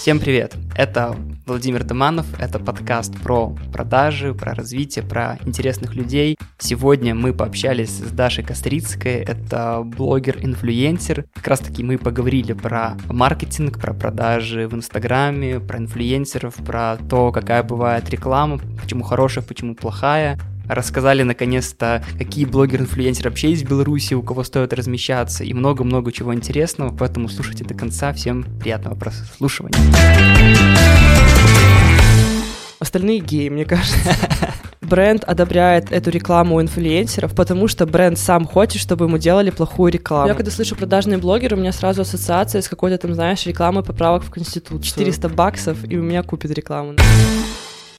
Всем привет! Это Владимир Доманов, это подкаст про продажи, про развитие, про интересных людей. Сегодня мы пообщались с Дашей Кострицкой, это блогер-инфлюенсер. Как раз таки мы поговорили про маркетинг, про продажи в Инстаграме, про инфлюенсеров, про то, какая бывает реклама, почему хорошая, почему плохая рассказали наконец-то, какие блогеры-инфлюенсеры вообще есть в Беларуси, у кого стоит размещаться, и много-много чего интересного, поэтому слушайте до конца. Всем приятного прослушивания. Остальные геи, мне кажется. Бренд одобряет эту рекламу у инфлюенсеров, потому что бренд сам хочет, чтобы ему делали плохую рекламу. Я когда слышу продажные блогеры, у меня сразу ассоциация с какой-то там, знаешь, рекламой поправок в Конституцию. 400 баксов, и у меня купят рекламу.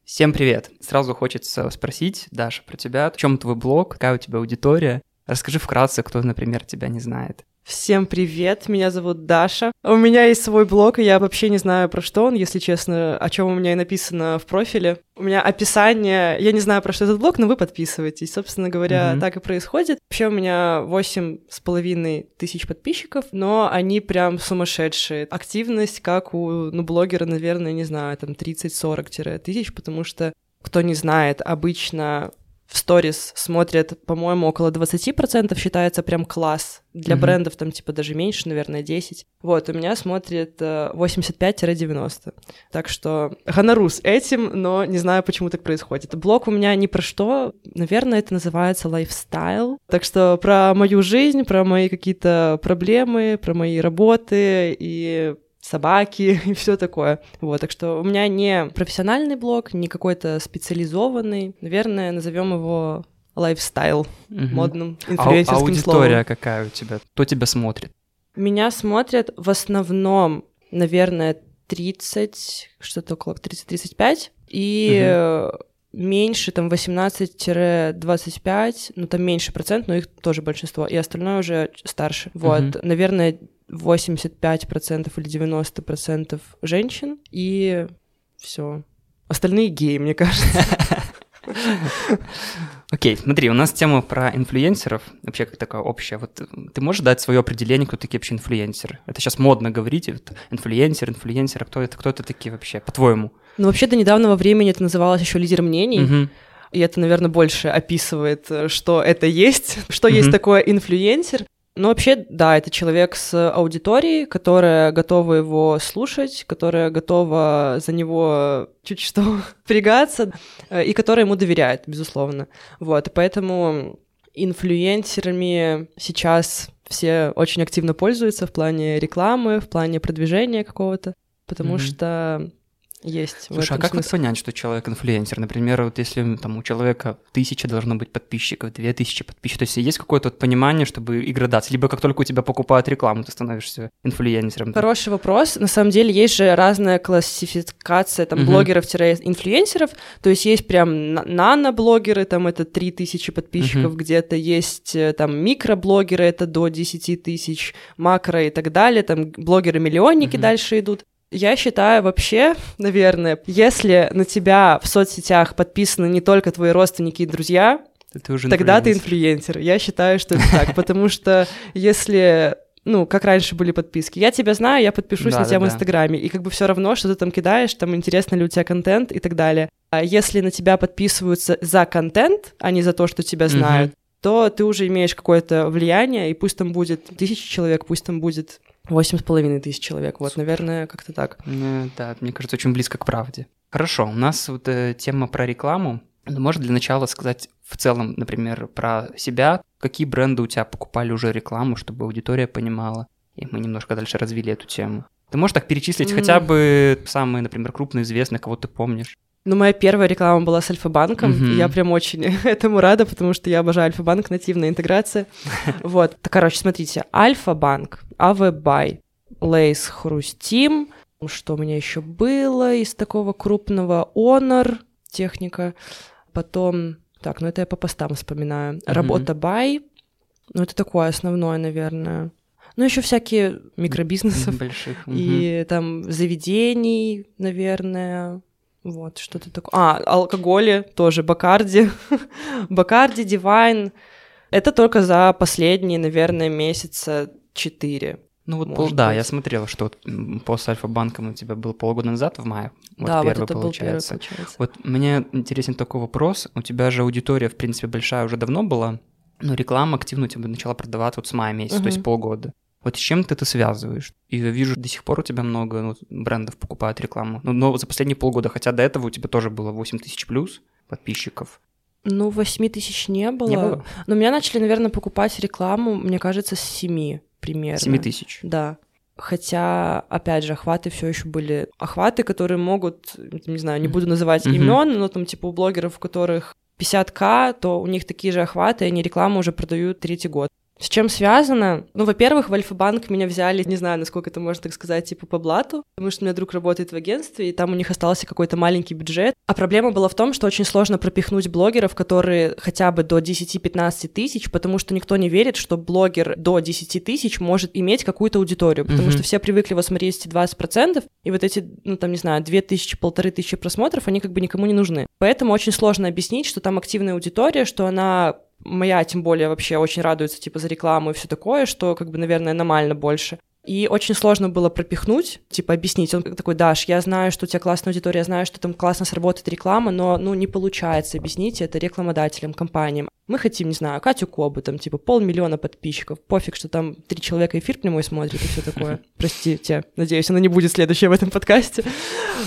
Всем привет! Сразу хочется спросить, Даша, про тебя. В чем твой блог? Какая у тебя аудитория? Расскажи вкратце, кто, например, тебя не знает. Всем привет, меня зовут Даша. У меня есть свой блог, и я вообще не знаю, про что он, если честно, о чем у меня и написано в профиле. У меня описание, я не знаю, про что этот блог, но вы подписываетесь. Собственно говоря, mm-hmm. так и происходит. Вообще у меня восемь с половиной тысяч подписчиков, но они прям сумасшедшие. Активность, как у, ну, блогера, наверное, не знаю, там 30-40 тысяч, потому что кто не знает, обычно в сторис смотрят, по-моему, около 20%, считается прям класс. Для mm-hmm. брендов там типа даже меньше, наверное, 10. Вот, у меня смотрит 85-90. Э, так что гонорус этим, но не знаю, почему так происходит. Блог у меня ни про что, наверное, это называется лайфстайл. Так что про мою жизнь, про мои какие-то проблемы, про мои работы и собаки и все такое. Вот, так что у меня не профессиональный блог, не какой-то специализованный. Наверное, назовем его лайфстайл угу. модным а инфлюенсерским а, аудитория словом. какая у тебя? Кто тебя смотрит? Меня смотрят в основном, наверное, 30, что-то около 30-35, и угу. меньше, там, 18-25, ну, там меньше процент, но их тоже большинство, и остальное уже старше. Угу. Вот, наверное, 85% или 90% женщин, и все. Остальные геи, мне кажется. Окей, окей, смотри, у нас тема про инфлюенсеров, вообще как такая общая. Вот ты можешь дать свое определение, кто такие вообще инфлюенсеры? Это сейчас модно говорить, вот, инфлюенсер, инфлюенсер, а кто это, кто это такие вообще, по-твоему? Ну, вообще до недавнего времени это называлось еще лидер мнений. Uh-huh. И это, наверное, больше описывает, э, что это есть, что uh-huh. есть такое инфлюенсер. Ну, вообще, да, это человек с аудиторией, которая готова его слушать, которая готова за него чуть что пригаться, э, и которая ему доверяет, безусловно. Вот, и поэтому инфлюенсерами сейчас все очень активно пользуются в плане рекламы, в плане продвижения какого-то, потому mm-hmm. что есть. Слушай, а как смысле. вот понять, что человек инфлюенсер? Например, вот если там у человека тысяча должно быть подписчиков, две тысячи подписчиков, то есть есть какое-то вот понимание, чтобы и градация, либо как только у тебя покупают рекламу, ты становишься инфлюенсером. Хороший вопрос. На самом деле есть же разная классификация там угу. блогеров-инфлюенсеров, то есть есть прям нано-блогеры, там это три тысячи подписчиков, угу. где-то есть э, там микроблогеры, это до 10 тысяч, макро и так далее, там блогеры-миллионники угу. дальше идут. Я считаю вообще, наверное, если на тебя в соцсетях подписаны не только твои родственники и друзья, ты уже тогда ты инфлюенсер. Я считаю, что это так, потому что если ну, как раньше были подписки. Я тебя знаю, я подпишусь да, на тебя да, в Инстаграме, и как бы все равно, что ты там кидаешь, там интересно ли у тебя контент и так далее. А если на тебя подписываются за контент, а не за то, что тебя знают, угу. то ты уже имеешь какое-то влияние, и пусть там будет тысяча человек, пусть там будет Восемь с половиной тысяч человек, вот, Супер. наверное, как-то так. Ну, да, мне кажется, очень близко к правде. Хорошо, у нас вот э, тема про рекламу. Ну, можешь для начала сказать в целом, например, про себя, какие бренды у тебя покупали уже рекламу, чтобы аудитория понимала, и мы немножко дальше развили эту тему. Ты можешь так перечислить мм. хотя бы самые, например, крупные известные, кого ты помнишь? Ну, моя первая реклама была с Альфа-банком, mm-hmm. и я прям очень этому рада, потому что я обожаю Альфа-банк, нативная интеграция. Вот, короче, смотрите, Альфа-банк, av.by, Lay's Хрустим, что у меня еще было из такого крупного Honor, техника, потом, так, ну это я по постам вспоминаю, mm-hmm. rabota.by, ну это такое основное, наверное. Ну, еще всякие микробизнесов. Больших. И угу. там заведений, наверное, вот, что-то такое. А, алкоголи тоже, Бакарди. Бакарди, Дивайн. Это только за последние, наверное, месяца четыре. Ну вот, пол, да, быть. я смотрел, что вот пост Альфа-банком у тебя был полгода назад, в мае. Вот да, первый, вот это был первый, получается. получается. Вот мне интересен такой вопрос. У тебя же аудитория, в принципе, большая уже давно была, но реклама активно у тебя начала продаваться вот с мая месяца, то есть полгода. Вот с чем ты это связываешь? И я вижу, до сих пор у тебя много ну, брендов покупают рекламу. Ну, но за последние полгода, хотя до этого у тебя тоже было 8 тысяч плюс подписчиков. Ну, 8 тысяч не было. Не было? Но меня начали, наверное, покупать рекламу, мне кажется, с 7 примерно. 7 тысяч. Да. Хотя, опять же, охваты все еще были охваты, которые могут, не знаю, не буду называть Мгм. имен, но там типа у блогеров, у которых 50к, то у них такие же охваты, и они рекламу уже продают третий год. С чем связано? Ну, во-первых, в Альфа-банк меня взяли, не знаю, насколько это можно так сказать, типа по блату, потому что у меня друг работает в агентстве, и там у них остался какой-то маленький бюджет. А проблема была в том, что очень сложно пропихнуть блогеров, которые хотя бы до 10-15 тысяч, потому что никто не верит, что блогер до 10 тысяч может иметь какую-то аудиторию, потому Мгм. что все привыкли его смотреть эти 20%, и вот эти, ну, там, не знаю, 2000, полторы тысячи просмотров, они как бы никому не нужны. Поэтому очень сложно объяснить, что там активная аудитория, что она моя, тем более, вообще очень радуется, типа, за рекламу и все такое, что, как бы, наверное, аномально больше. И очень сложно было пропихнуть, типа, объяснить. Он такой, Даш, я знаю, что у тебя классная аудитория, я знаю, что там классно сработает реклама, но, ну, не получается объяснить это рекламодателям, компаниям. Мы хотим, не знаю, Катю Кобу, там, типа, полмиллиона подписчиков. Пофиг, что там три человека эфир прямой смотрит и все такое. Простите, надеюсь, она не будет следующая в этом подкасте.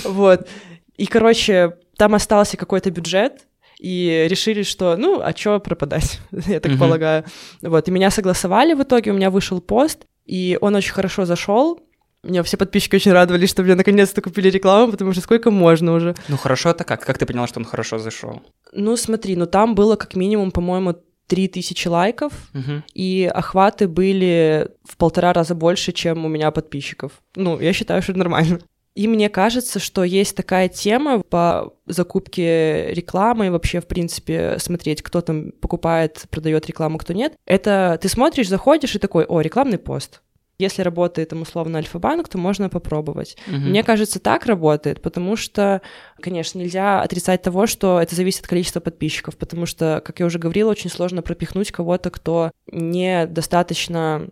Вот. И, короче, там остался какой-то бюджет, и решили, что, ну, а чё пропадать, я так Мгм. полагаю. Вот, и меня согласовали в итоге, у меня вышел пост, и он очень хорошо зашел. Мне все подписчики очень радовались, что мне наконец-то купили рекламу, потому что сколько можно уже. Ну хорошо, это как? Как ты поняла, что он хорошо зашел? Ну, смотри, ну там было как минимум, по-моему, 3000 лайков, Угу. и охваты были в полтора раза больше, чем у меня подписчиков. Ну, я считаю, что это нормально. И мне кажется, что есть такая тема по закупке рекламы вообще, в принципе, смотреть, кто там покупает, продает рекламу, кто нет. Это ты смотришь, заходишь и такой, о, рекламный пост. Если работает там условно Альфа-банк, то можно попробовать. Мне кажется, так работает, потому что, конечно, нельзя отрицать того, что это зависит от количества подписчиков, потому что, как я уже говорила, очень сложно пропихнуть кого-то, кто недостаточно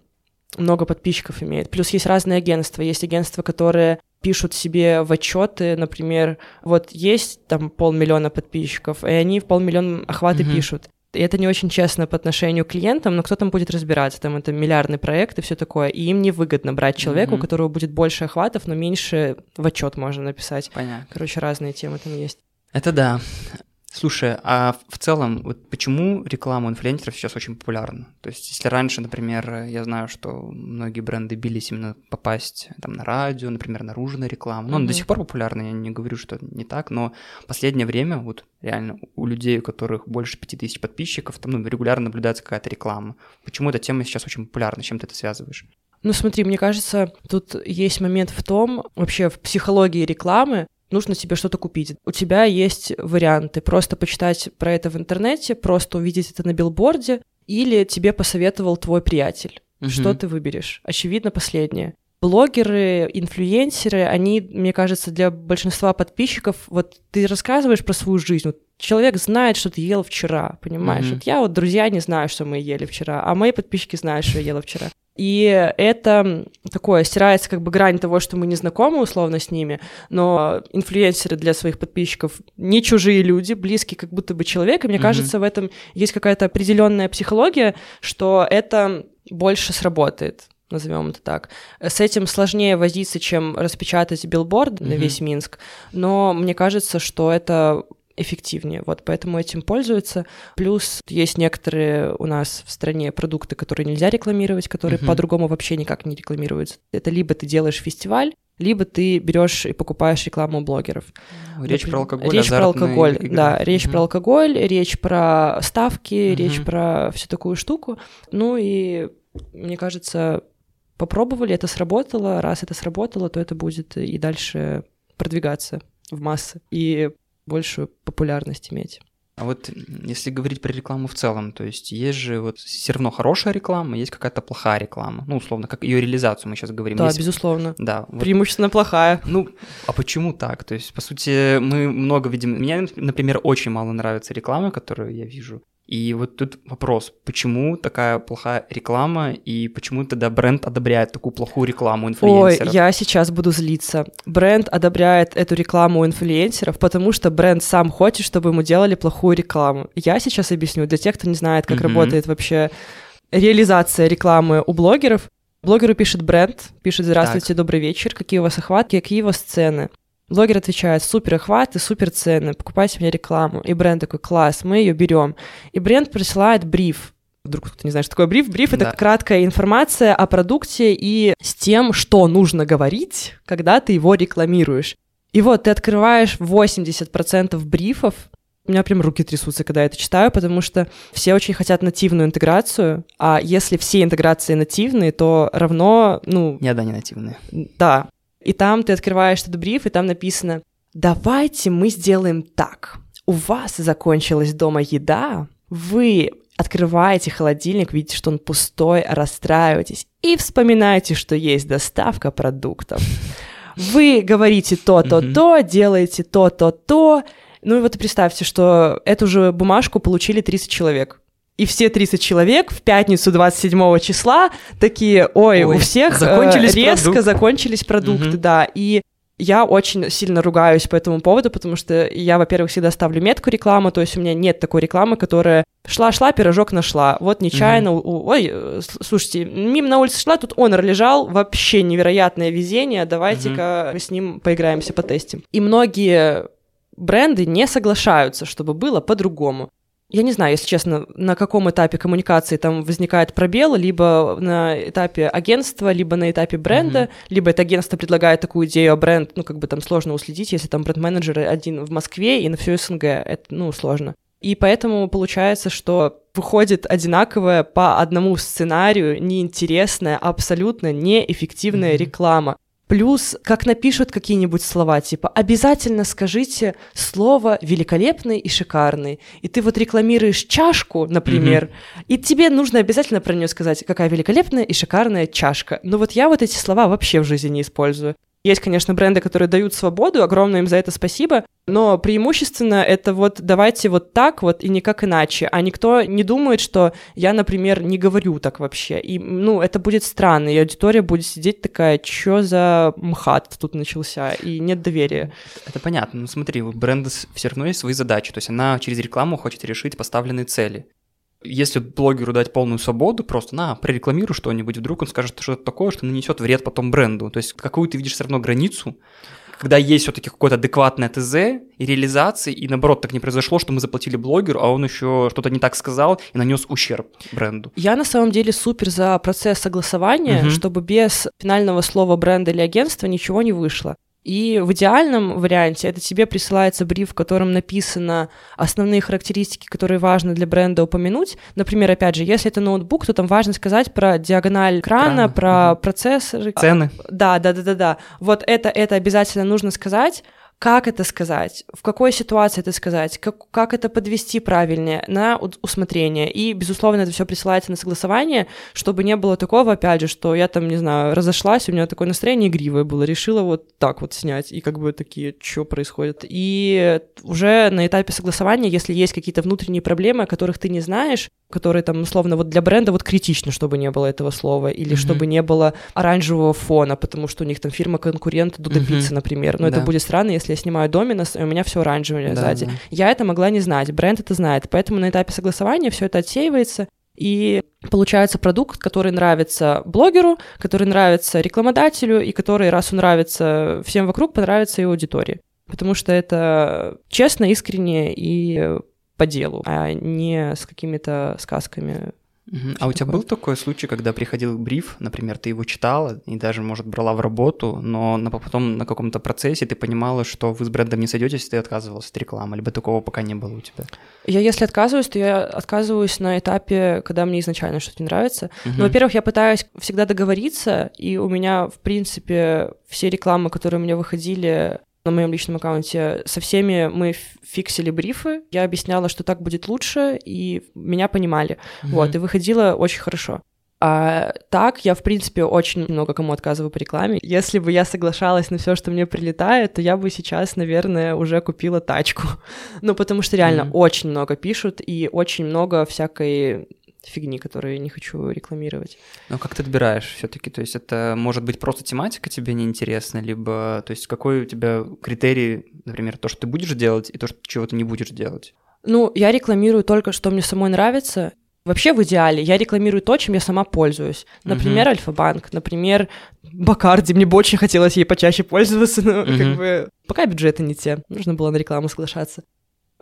много подписчиков имеет. Плюс есть разные агентства. Есть агентства, которые пишут себе в отчеты, например, вот есть там полмиллиона подписчиков, и они в полмиллиона охваты Мгм. пишут. И это не очень честно по отношению к клиентам, но кто там будет разбираться? Там это миллиардный проект и все такое. И им невыгодно брать человека, у Мгм. которого будет больше охватов, но меньше в отчет можно написать. Понятно. Короче, разные темы там есть. Это да. Слушай, а в целом, вот почему реклама инфлюенсеров сейчас очень популярна? То есть, если раньше, например, я знаю, что многие бренды бились именно попасть там на радио, например, наружная реклама, ну, она до сих пор популярна, я не говорю, что не так, но в последнее время вот реально у людей, у которых больше 5000 подписчиков, там ну, регулярно наблюдается какая-то реклама. Почему эта тема сейчас очень популярна? С чем ты это связываешь? Ну, смотри, мне кажется, тут есть момент в том, вообще в психологии рекламы, нужно себе что-то купить. У тебя есть варианты. Просто почитать про это в интернете, просто увидеть это на билборде, или тебе посоветовал твой приятель. Что Мгм. ты выберешь? Очевидно, последнее. Блогеры, инфлюенсеры, они, мне кажется, для большинства подписчиков, вот ты рассказываешь про свою жизнь, вот человек знает, что ты ел вчера, понимаешь? Мгм. Вот я вот, друзья не знаю, что мы ели вчера, а мои подписчики знают, что я ела вчера. И это такое, стирается как бы грань того, что мы не знакомы условно с ними, но инфлюенсеры для своих подписчиков не чужие люди, близкие как будто бы человек, и мне Мгм. кажется, в этом есть какая-то определенная психология, что это больше сработает назовем это так. С этим сложнее возиться, чем распечатать билборд на Мгм. весь Минск, но мне кажется, что это эффективнее, вот поэтому этим пользуются. Плюс есть некоторые у нас в стране продукты, которые нельзя рекламировать, которые Мгм. по-другому вообще никак не рекламируются. Это либо ты делаешь фестиваль, либо ты берешь и покупаешь рекламу блогеров. Речь про алкоголь, Речь про алкоголь, игры. да, речь Мгм. про алкоголь, речь про ставки, Мгм. речь про всю такую штуку. Ну и мне кажется, попробовали, это сработало. Раз это сработало, то это будет и дальше продвигаться в массы и большую популярность иметь. А вот если говорить про рекламу в целом, то есть есть же вот все равно хорошая реклама, есть какая-то плохая реклама. Ну, условно, как ее реализацию мы сейчас говорим. Да, Есть- безусловно. Да, вот Преимущественно плохая. Ну, а почему так? То есть, по сути, мы много видим... Мне, например, очень мало нравится реклама, которую я вижу. И вот тут вопрос, почему такая плохая реклама и почему тогда бренд одобряет такую плохую рекламу инфлюенсеров? Ой, я сейчас буду злиться. Бренд одобряет эту рекламу у инфлюенсеров, потому что бренд сам хочет, чтобы ему делали плохую рекламу. Я сейчас объясню для тех, кто не знает, как mm-hmm. работает вообще реализация рекламы у блогеров. Блогеру пишет бренд, пишет «Здравствуйте, так. добрый вечер, какие у вас охватки, какие у вас цены?» Блогер отвечает, супер охваты, супер цены, покупайте мне рекламу. И бренд такой, класс, мы ее берем. И бренд присылает бриф. Вдруг кто-то не знает, что такое бриф. Бриф — это да. краткая информация о продукте и с тем, что нужно говорить, когда ты его рекламируешь. И вот ты открываешь 80% брифов, у меня прям руки трясутся, когда я это читаю, потому что все очень хотят нативную интеграцию, а если все интеграции нативные, то равно, ну... Нет, да, не нативные. Да. И там ты открываешь этот бриф, и там написано «Давайте мы сделаем так. У вас закончилась дома еда, вы открываете холодильник, видите, что он пустой, расстраиваетесь и вспоминаете, что есть доставка продуктов. Вы говорите то-то, то, делаете то-то, то. Ну и вот представьте, что эту же бумажку получили 30 человек. И все 30 человек в пятницу 27 числа такие, ой, ой у всех э, закончились резко продукт. закончились продукты, угу. да. И я очень сильно ругаюсь по этому поводу, потому что я, во-первых, всегда ставлю метку рекламы, то есть у меня нет такой рекламы, которая шла-шла, пирожок нашла. Вот нечаянно, mm ой, э, слушайте, мимо на улице шла, тут онор лежал, вообще невероятное везение, давайте-ка mm мы с ним поиграемся, потестим. И многие бренды не соглашаются, чтобы было по-другому я не знаю, если честно, на каком этапе коммуникации там возникает пробел, либо на этапе агентства, либо на этапе бренда, mm-hmm. либо это агентство предлагает такую идею, а бренд, ну, как бы там сложно уследить, если там бренд-менеджер один в Москве и на всю СНГ, это, ну, сложно. И поэтому получается, что выходит одинаковая по одному сценарию неинтересная, абсолютно неэффективная mm-hmm. реклама. Плюс, как напишут какие-нибудь слова, типа «обязательно скажите слово великолепный и шикарный». И ты вот рекламируешь чашку, например, mm-hmm. и тебе нужно обязательно про нее сказать, какая великолепная и шикарная чашка. Но вот я вот эти слова вообще в жизни не использую. Есть, конечно, бренды, которые дают свободу, огромное им за это спасибо, но преимущественно это вот давайте вот так вот и никак иначе, а никто не думает, что я, например, не говорю так вообще. И, ну, это будет странно, и аудитория будет сидеть такая, что за мхат тут начался, и нет доверия. Это понятно, ну смотри, у бренда все равно есть свои задачи, то есть она через рекламу хочет решить поставленные цели. Если блогеру дать полную свободу, просто на, прорекламируй что-нибудь, вдруг он скажет что-то такое, что нанесет вред потом бренду. То есть какую ты видишь все равно границу, когда есть все-таки какое-то адекватное ТЗ и реализации, и наоборот так не произошло, что мы заплатили блогеру, а он еще что-то не так сказал и нанес ущерб бренду. Я на самом деле супер за процесс согласования, угу. чтобы без финального слова бренда или агентства ничего не вышло. И в идеальном варианте это тебе присылается бриф, в котором написано основные характеристики, которые важно для бренда упомянуть. Например, опять же, если это ноутбук, то там важно сказать про диагональ экрана, Экрана. про угу. процессоры. Цены. Да, да, да, да, да. Вот это, это обязательно нужно сказать как это сказать, в какой ситуации это сказать, как, как это подвести правильнее на усмотрение. И, безусловно, это все присылается на согласование, чтобы не было такого, опять же, что я там, не знаю, разошлась, у меня такое настроение игривое было, решила вот так вот снять, и как бы такие, что происходит. И уже на этапе согласования, если есть какие-то внутренние проблемы, о которых ты не знаешь, которые там, условно, вот для бренда вот критично, чтобы не было этого слова, или mm-hmm. чтобы не было оранжевого фона, потому что у них там фирма-конкурент Дуда mm-hmm. например. Но да. это будет странно, если я снимаю доминос, и у меня все оранжевое да, сзади. Да. Я это могла не знать, бренд это знает, поэтому на этапе согласования все это отсеивается, и получается продукт, который нравится блогеру, который нравится рекламодателю, и который, раз он нравится всем вокруг, понравится и аудитории. Потому что это честно, искренне и по делу, а не с какими-то сказками а у тебя был такой случай, когда приходил бриф, например, ты его читала и даже, может, брала в работу, но на, потом на каком-то процессе ты понимала, что вы с брендом не сойдетесь, ты отказывалась от рекламы, либо такого пока не было у тебя? Я если отказываюсь, то я отказываюсь на этапе, когда мне изначально что-то не нравится. Угу. Ну, во-первых, я пытаюсь всегда договориться, и у меня, в принципе, все рекламы, которые у меня выходили, на моем личном аккаунте. Со всеми мы фиксили брифы, я объясняла, что так будет лучше, и меня понимали. Mm-hmm. Вот, и выходило очень хорошо. А так, я, в принципе, очень много кому отказываю по рекламе. Если бы я соглашалась на все, что мне прилетает, то я бы сейчас, наверное, уже купила тачку. ну, потому что реально mm-hmm. очень много пишут и очень много всякой фигни, которые не хочу рекламировать. Но как ты отбираешь все-таки? То есть это может быть просто тематика тебе неинтересна, либо то есть какой у тебя критерий, например, то, что ты будешь делать, и то, что чего ты не будешь делать? Ну, я рекламирую только, что мне самой нравится, Вообще в идеале я рекламирую то, чем я сама пользуюсь. Например, uh-huh. Альфа-банк, например, Бакарди. Мне бы очень хотелось ей почаще пользоваться, но uh-huh. как бы пока бюджеты не те. Нужно было на рекламу соглашаться.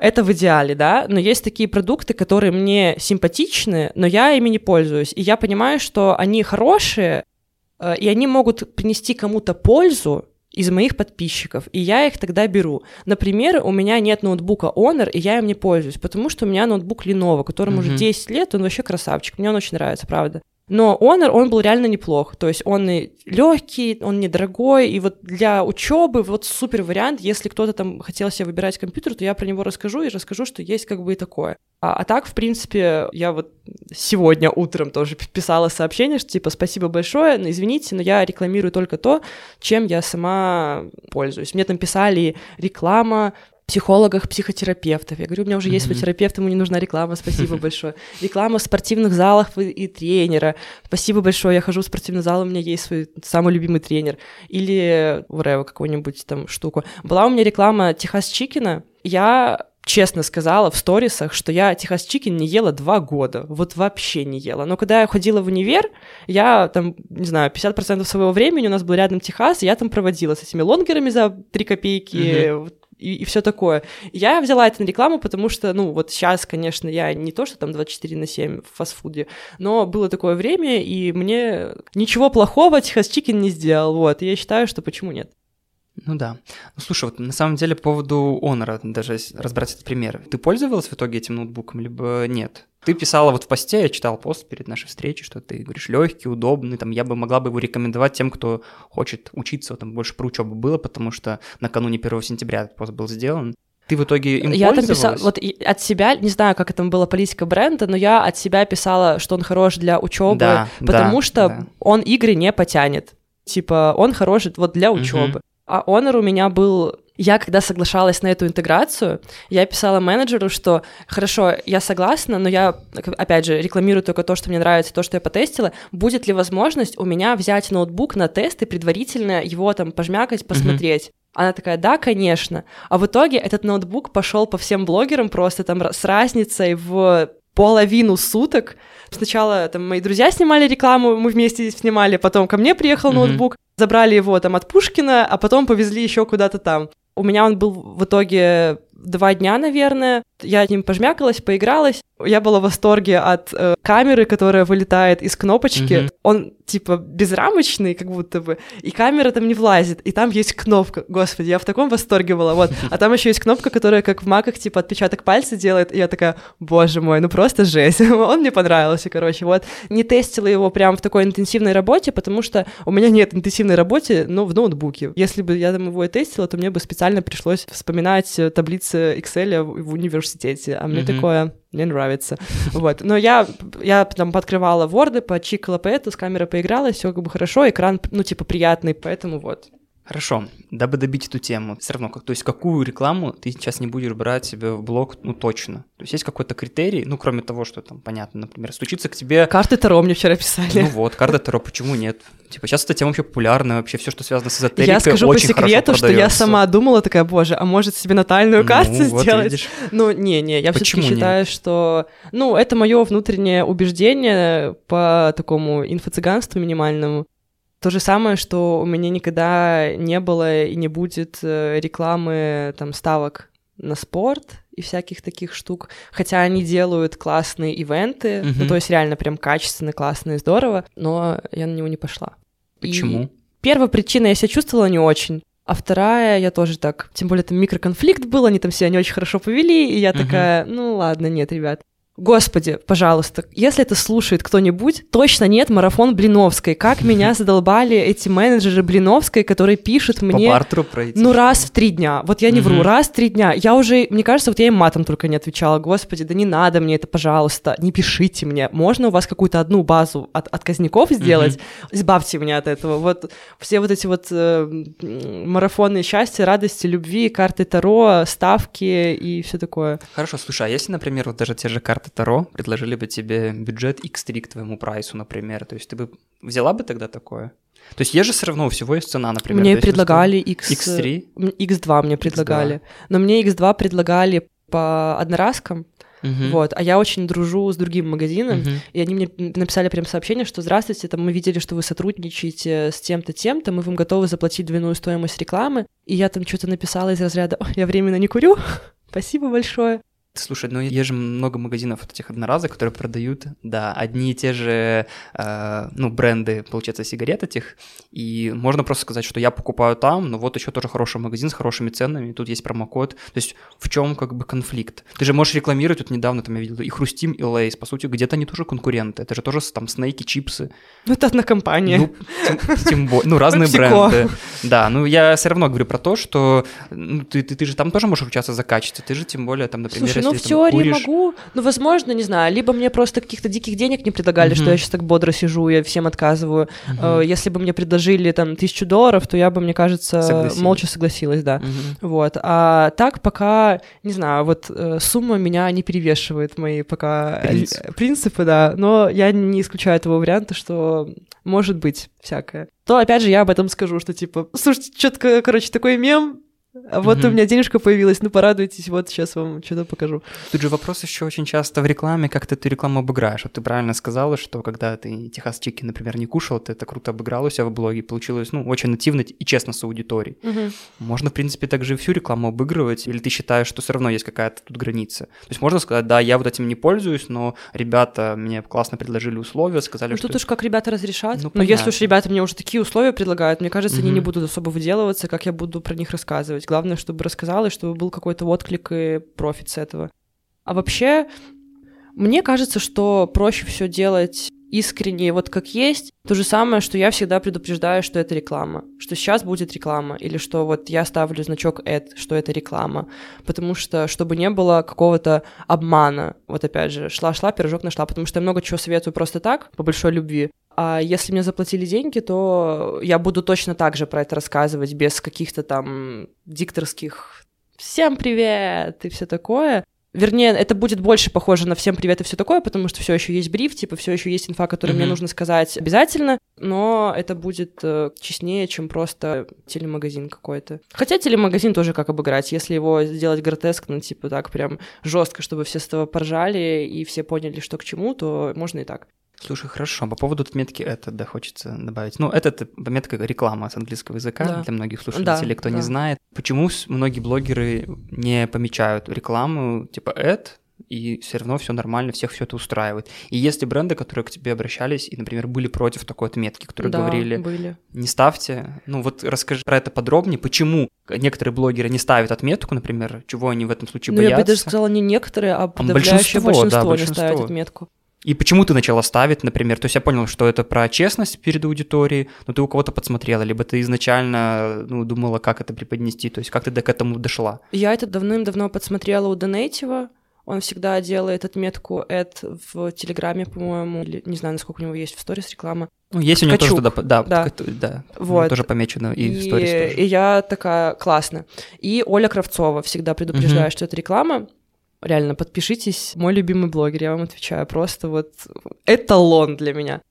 Это в идеале, да, но есть такие продукты, которые мне симпатичны, но я ими не пользуюсь. И я понимаю, что они хорошие, э, и они могут принести кому-то пользу, из моих подписчиков, и я их тогда беру. Например, у меня нет ноутбука Honor, и я им не пользуюсь, потому что у меня ноутбук Lenovo, которому mm-hmm. уже 10 лет, он вообще красавчик, мне он очень нравится, правда. Но Honor, он был реально неплох. То есть он и легкий, он недорогой, и вот для учебы вот супер вариант. Если кто-то там хотел себе выбирать компьютер, то я про него расскажу и расскажу, что есть как бы и такое. А, а так, в принципе, я вот сегодня утром тоже писала сообщение, что типа спасибо большое, но извините, но я рекламирую только то, чем я сама пользуюсь. Мне там писали реклама психологах, психотерапевтов. Я говорю, у меня уже есть свой терапевт, ему не нужна реклама, спасибо большое. Реклама в спортивных залах и тренера. Спасибо большое, я хожу в спортивный зал, у меня есть свой самый любимый тренер. Или whatever, какую-нибудь там штуку. Была у меня реклама Техас Чикена. Я честно сказала в сторисах, что я Техас Чикен не ела два года, вот вообще не ела. Но когда я ходила в универ, я там, не знаю, 50% своего времени у нас был рядом Техас, и я там проводила с этими лонгерами за 3 копейки, mm-hmm и, и все такое. Я взяла это на рекламу, потому что, ну, вот сейчас, конечно, я не то, что там 24 на 7 в фастфуде, но было такое время, и мне ничего плохого Техас Чикен не сделал, вот, я считаю, что почему нет. Ну да. Ну слушай, вот на самом деле по поводу Honor, даже разбрать этот пример. Ты пользовалась в итоге этим ноутбуком, либо нет? Ты писала вот в посте, я читал пост перед нашей встречей, что ты говоришь легкий, удобный, там я бы могла бы его рекомендовать тем, кто хочет учиться, там больше про учебу было, потому что накануне 1 сентября этот пост был сделан. Ты в итоге им я там писала, вот от себя, не знаю, как это была политика бренда, но я от себя писала, что он хорош для учебы, да, потому да, что да. он игры не потянет. Типа, он хорош вот для учебы. Угу. А Honor у меня был я, когда соглашалась на эту интеграцию, я писала менеджеру, что хорошо, я согласна, но я, опять же, рекламирую только то, что мне нравится, то, что я потестила. Будет ли возможность у меня взять ноутбук на тест и предварительно его там пожмякать, посмотреть? Mm-hmm. Она такая, да, конечно. А в итоге этот ноутбук пошел по всем блогерам просто там с разницей в половину суток. Сначала там мои друзья снимали рекламу, мы вместе снимали, потом ко мне приехал mm-hmm. ноутбук, забрали его там от Пушкина, а потом повезли еще куда-то там. У меня он был в итоге два дня, наверное. Я ним пожмякалась, поигралась. Я была в восторге от э, камеры, которая вылетает из кнопочки. Mm-hmm. Он типа безрамочный, как будто бы, и камера там не влазит, и там есть кнопка. Господи, я в таком восторге была, вот. А там еще есть кнопка, которая как в маках, типа, отпечаток пальца делает, и я такая, боже мой, ну просто жесть. Он мне понравился, короче, вот. Не тестила его прям в такой интенсивной работе, потому что у меня нет интенсивной работы, но в ноутбуке. Если бы я там его и тестила, то мне бы специально пришлось вспоминать э, таблицы Excel в университете, а мне mm-hmm. такое мне нравится. Вот. Но я, я там подкрывала Word, почикала по эту, с камерой поиграла, все как бы хорошо, экран, ну, типа, приятный, поэтому вот. Хорошо, дабы добить эту тему, все равно, как, то есть какую рекламу ты сейчас не будешь брать себе в блог, ну точно. То есть есть какой-то критерий, ну кроме того, что там, понятно, например, стучится к тебе... Карты Таро мне вчера писали. Ну вот, карты Таро, почему нет? Типа сейчас эта тема вообще популярна, вообще все, что связано с эзотерикой, Я скажу очень по секрету, что я сама думала такая, боже, а может себе натальную карту ну, сделать? Вот ну, не-не, я все-таки считаю, что... Ну, это мое внутреннее убеждение по такому инфо-цыганству минимальному. То же самое, что у меня никогда не было и не будет э, рекламы там ставок на спорт и всяких таких штук. Хотя они делают классные ивенты, mm-hmm. ну то есть реально прям качественно, классно и здорово, но я на него не пошла. Почему? И первая причина, я себя чувствовала не очень. А вторая, я тоже так, тем более там микроконфликт был, они там себя не очень хорошо повели, и я uh-huh. такая, ну ладно, нет, ребят. Господи, пожалуйста, если это слушает кто-нибудь, точно нет марафон Блиновской. Как меня задолбали эти менеджеры Блиновской, которые пишут мне... По бартеру пройти. Ну, раз в три дня. Вот я не вру, раз в три дня. Я уже, мне кажется, вот я им матом только не отвечала. Господи, да не надо мне это, пожалуйста, не пишите мне. Можно у вас какую-то одну базу от отказников сделать? Избавьте меня от этого. Вот все вот эти вот э, марафоны счастья, радости, любви, карты Таро, ставки и все такое. Хорошо, слушай, а если, например, вот даже те же карты Таро предложили бы тебе бюджет X3 к твоему прайсу, например, то есть ты бы взяла бы тогда такое? То есть есть же все равно у всего есть цена, например. Мне предлагали X... X3? X2 мне предлагали. X2. Но мне X2 предлагали по одноразкам, Uh-huh. Вот, а я очень дружу с другим магазином, uh-huh. и они мне написали прям сообщение, что здравствуйте, там мы видели, что вы сотрудничаете с тем-то, тем-то, мы вам готовы заплатить двойную стоимость рекламы. И я там что-то написала из разряда, я временно не курю, спасибо большое. Слушай, ну есть же много магазинов вот этих одноразок, которые продают, да, одни и те же, э, ну, бренды, получается, сигарет этих, и можно просто сказать, что я покупаю там, но вот еще тоже хороший магазин с хорошими ценами, тут есть промокод, то есть в чем как бы конфликт? Ты же можешь рекламировать, вот недавно там я видел и Хрустим, и Лейс, по сути, где-то они тоже конкуренты, это же тоже там снейки, чипсы. Ну, это одна компания. Ну, тем, тем более, ну, разные бренды. Да, ну, я все равно говорю про то, что ну, ты, ты, ты же там тоже можешь участвовать за качество, ты же тем более там, например, Слушай, ну в теории куришь... могу, ну, возможно, не знаю, либо мне просто каких-то диких денег не предлагали, uh-huh. что я сейчас так бодро сижу, я всем отказываю. Uh-huh. Если бы мне предложили там тысячу долларов, то я бы, мне кажется, согласилась. молча согласилась, да. Uh-huh. Вот. А так пока, не знаю, вот э, сумма меня не перевешивает мои пока Принцип. принципы, да, но я не исключаю этого варианта, что может быть всякое. То, опять же, я об этом скажу, что типа, слушайте, что-то, короче, такой мем, а вот mm-hmm. у меня денежка появилась, ну порадуйтесь, вот сейчас вам что-то покажу. Тут же вопрос еще очень часто в рекламе, как ты эту рекламу обыграешь. Вот ты правильно сказала, что когда ты Техас Чики, например, не кушал, ты это круто обыграл у себя в блоге, получилось, ну, очень нативно и честно с аудиторией. Mm-hmm. Можно, в принципе, также всю рекламу обыгрывать, или ты считаешь, что все равно есть какая-то тут граница? То есть можно сказать, да, я вот этим не пользуюсь, но ребята мне классно предложили условия, сказали, ну, что... тут уж как ребята разрешат. Ну, но если уж ребята мне уже такие условия предлагают, мне кажется, mm-hmm. они не будут особо выделываться, как я буду про них рассказывать рассказывать. Главное, чтобы рассказал, и чтобы был какой-то отклик и профит с этого. А вообще, мне кажется, что проще все делать искренне, вот как есть. То же самое, что я всегда предупреждаю, что это реклама, что сейчас будет реклама, или что вот я ставлю значок «эд», что это реклама, потому что, чтобы не было какого-то обмана, вот опять же, шла-шла, пирожок нашла, потому что я много чего советую просто так, по большой любви, если мне заплатили деньги, то я буду точно так же про это рассказывать, без каких-то там дикторских «всем привет» и все такое. Вернее, это будет больше похоже на всем привет и все такое, потому что все еще есть бриф, типа все еще есть инфа, которую mm-hmm. мне нужно сказать обязательно, но это будет э, честнее, чем просто телемагазин какой-то. Хотя телемагазин тоже как обыграть, если его сделать гротескно, типа так прям жестко, чтобы все с этого поржали и все поняли, что к чему, то можно и так. Слушай, хорошо. По поводу отметки это, да, хочется добавить. Ну, это пометка реклама с английского языка да. для многих слушателей, да, кто да. не знает. Почему многие блогеры не помечают рекламу типа ad, и все равно все нормально, всех все это устраивает. И если бренды, которые к тебе обращались и, например, были против такой отметки, которые да, говорили, были. не ставьте, ну вот расскажи про это подробнее, почему некоторые блогеры не ставят отметку, например, чего они в этом случае ну, боятся. я бы даже сказала не некоторые, а подавляющее а большинство, большинство, да, большинство не ставит отметку. И почему ты начала ставить, например? То есть я понял, что это про честность перед аудиторией, но ты у кого-то подсмотрела, либо ты изначально ну, думала, как это преподнести, то есть как ты к этому дошла? Я это давным-давно подсмотрела у Донейтива. Он всегда делает отметку «эд» в Телеграме, по-моему, или не знаю, насколько у него есть в сторис реклама. Ну, есть у него тоже туда, да, да, да вот. тоже помечено и, и в сторис тоже. И я такая, классно. И Оля Кравцова всегда предупреждает, угу. что это реклама, Реально, подпишитесь. Мой любимый блогер, я вам отвечаю. Просто вот эталон для меня.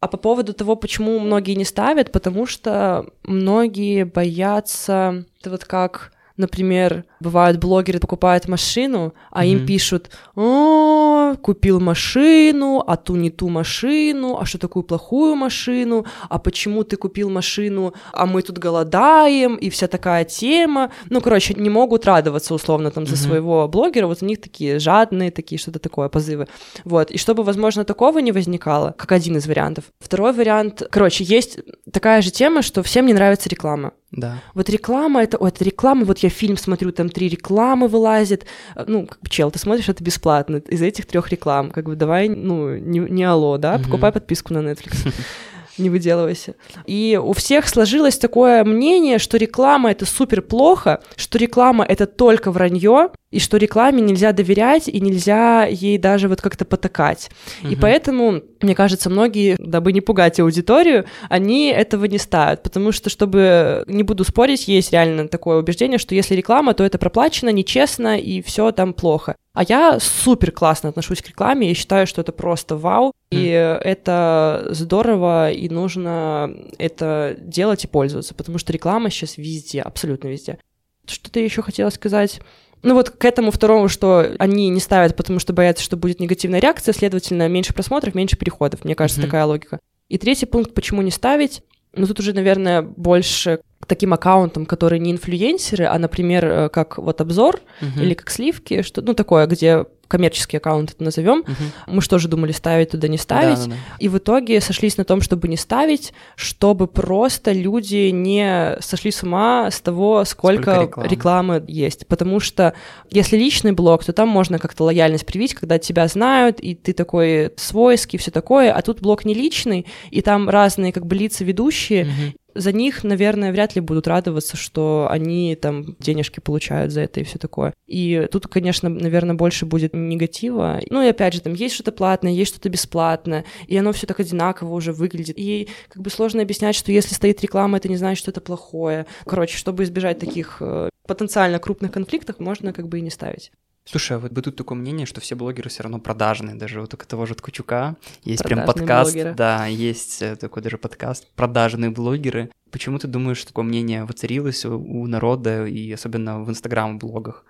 А по поводу того, почему многие не ставят, потому что многие боятся, это вот как например, бывают блогеры покупают машину, а mm-hmm. им пишут, о, купил машину, а ту не ту машину, а что такую плохую машину, а почему ты купил машину, а мы тут голодаем, и вся такая тема. Ну, короче, не могут радоваться условно там за mm-hmm. своего блогера, вот у них такие жадные, такие что-то такое, позывы. Вот, и чтобы, возможно, такого не возникало, как один из вариантов. Второй вариант, короче, есть такая же тема, что всем не нравится реклама. Да. Вот реклама это, это реклама, вот я фильм смотрю, там три рекламы вылазит. Ну, как бы, чел, ты смотришь это бесплатно из этих трех реклам. Как бы давай, ну, не, не алло, да, покупай подписку на Netflix. не выделывайся. И у всех сложилось такое мнение, что реклама это супер плохо, что реклама это только вранье, и что рекламе нельзя доверять, и нельзя ей даже вот как-то потакать. Угу. И поэтому, мне кажется, многие, дабы не пугать аудиторию, они этого не ставят, потому что, чтобы, не буду спорить, есть реально такое убеждение, что если реклама, то это проплачено, нечестно, и все там плохо. А я супер классно отношусь к рекламе и считаю, что это просто вау, mm. и это здорово, и нужно это делать и пользоваться, потому что реклама сейчас везде, абсолютно везде. Что ты еще хотела сказать? Ну вот к этому второму, что они не ставят, потому что боятся, что будет негативная реакция, следовательно, меньше просмотров, меньше переходов. Мне кажется, mm-hmm. такая логика. И третий пункт, почему не ставить, ну тут уже, наверное, больше таким аккаунтам, которые не инфлюенсеры, а, например, э, как вот обзор uh-huh. или как сливки, что, ну, такое, где коммерческий аккаунт это назовем. Uh-huh. Мы что же думали, ставить туда, не ставить. Да, да, да. И в итоге сошлись на том, чтобы не ставить, чтобы просто люди не сошли с ума с того, сколько, сколько рекламы. рекламы есть. Потому что если личный блог, то там можно как-то лояльность привить, когда тебя знают, и ты такой свойский, все такое, а тут блог не личный, и там разные как бы лица ведущие, uh-huh за них, наверное, вряд ли будут радоваться, что они там денежки получают за это и все такое. И тут, конечно, наверное, больше будет негатива. Ну и опять же, там есть что-то платное, есть что-то бесплатное, и оно все так одинаково уже выглядит. И как бы сложно объяснять, что если стоит реклама, это не значит, что это плохое. Короче, чтобы избежать таких э, потенциально крупных конфликтов, можно как бы и не ставить. Слушай, а вот бытует такое мнение, что все блогеры все равно продажные, даже вот у того же Ткачука есть Продажные прям подкаст, блогеры. да, есть э, такой даже подкаст «Продажные блогеры». Почему ты думаешь, что такое мнение воцарилось у народа и особенно в инстаграм-блогах?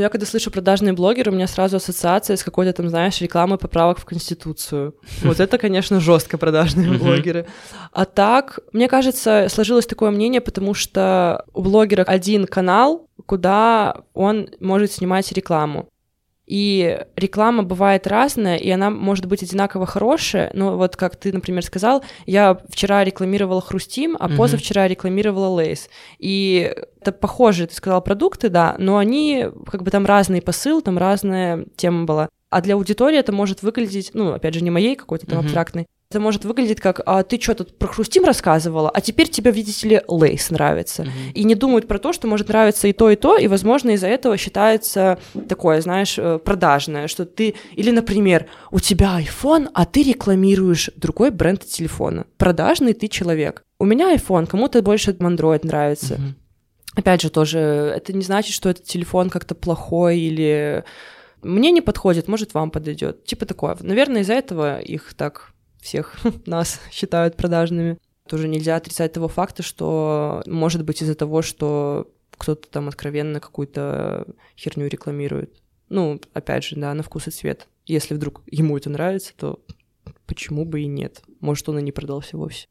Я когда слышу продажные блогеры, у меня сразу ассоциация с какой-то там, знаешь, рекламой поправок в Конституцию. Вот это, конечно, жестко продажные блогеры. А так, мне кажется, сложилось такое мнение, потому что у блогера один канал, куда он может снимать рекламу. И реклама бывает разная, и она может быть одинаково хорошая. Но вот как ты, например, сказал, я вчера рекламировала Хрустим, а mm-hmm. позавчера рекламировала Лейс. И это похожие, ты сказал, продукты, да, но они как бы там разный посыл, там разная тема была. А для аудитории это может выглядеть, ну, опять же, не моей какой-то там mm-hmm. абстрактной, это может выглядеть как, а ты что тут про хрустим рассказывала, а теперь тебе, видите ли, лейс нравится. Mm-hmm. И не думают про то, что может нравиться и то, и то, и, возможно, из-за этого считается такое, знаешь, э, продажное, что ты... Или, например, у тебя iPhone, а ты рекламируешь другой бренд телефона. Продажный ты человек. У меня iPhone, кому-то больше Android нравится. Mm-hmm. Опять же, тоже, это не значит, что этот телефон как-то плохой или мне не подходит, может, вам подойдет. Типа такое. Наверное, из-за этого их так всех нас считают продажными. Тоже нельзя отрицать того факта, что может быть из-за того, что кто-то там откровенно какую-то херню рекламирует. Ну, опять же, да, на вкус и цвет. Если вдруг ему это нравится, то почему бы и нет? Может, он и не продался вовсе.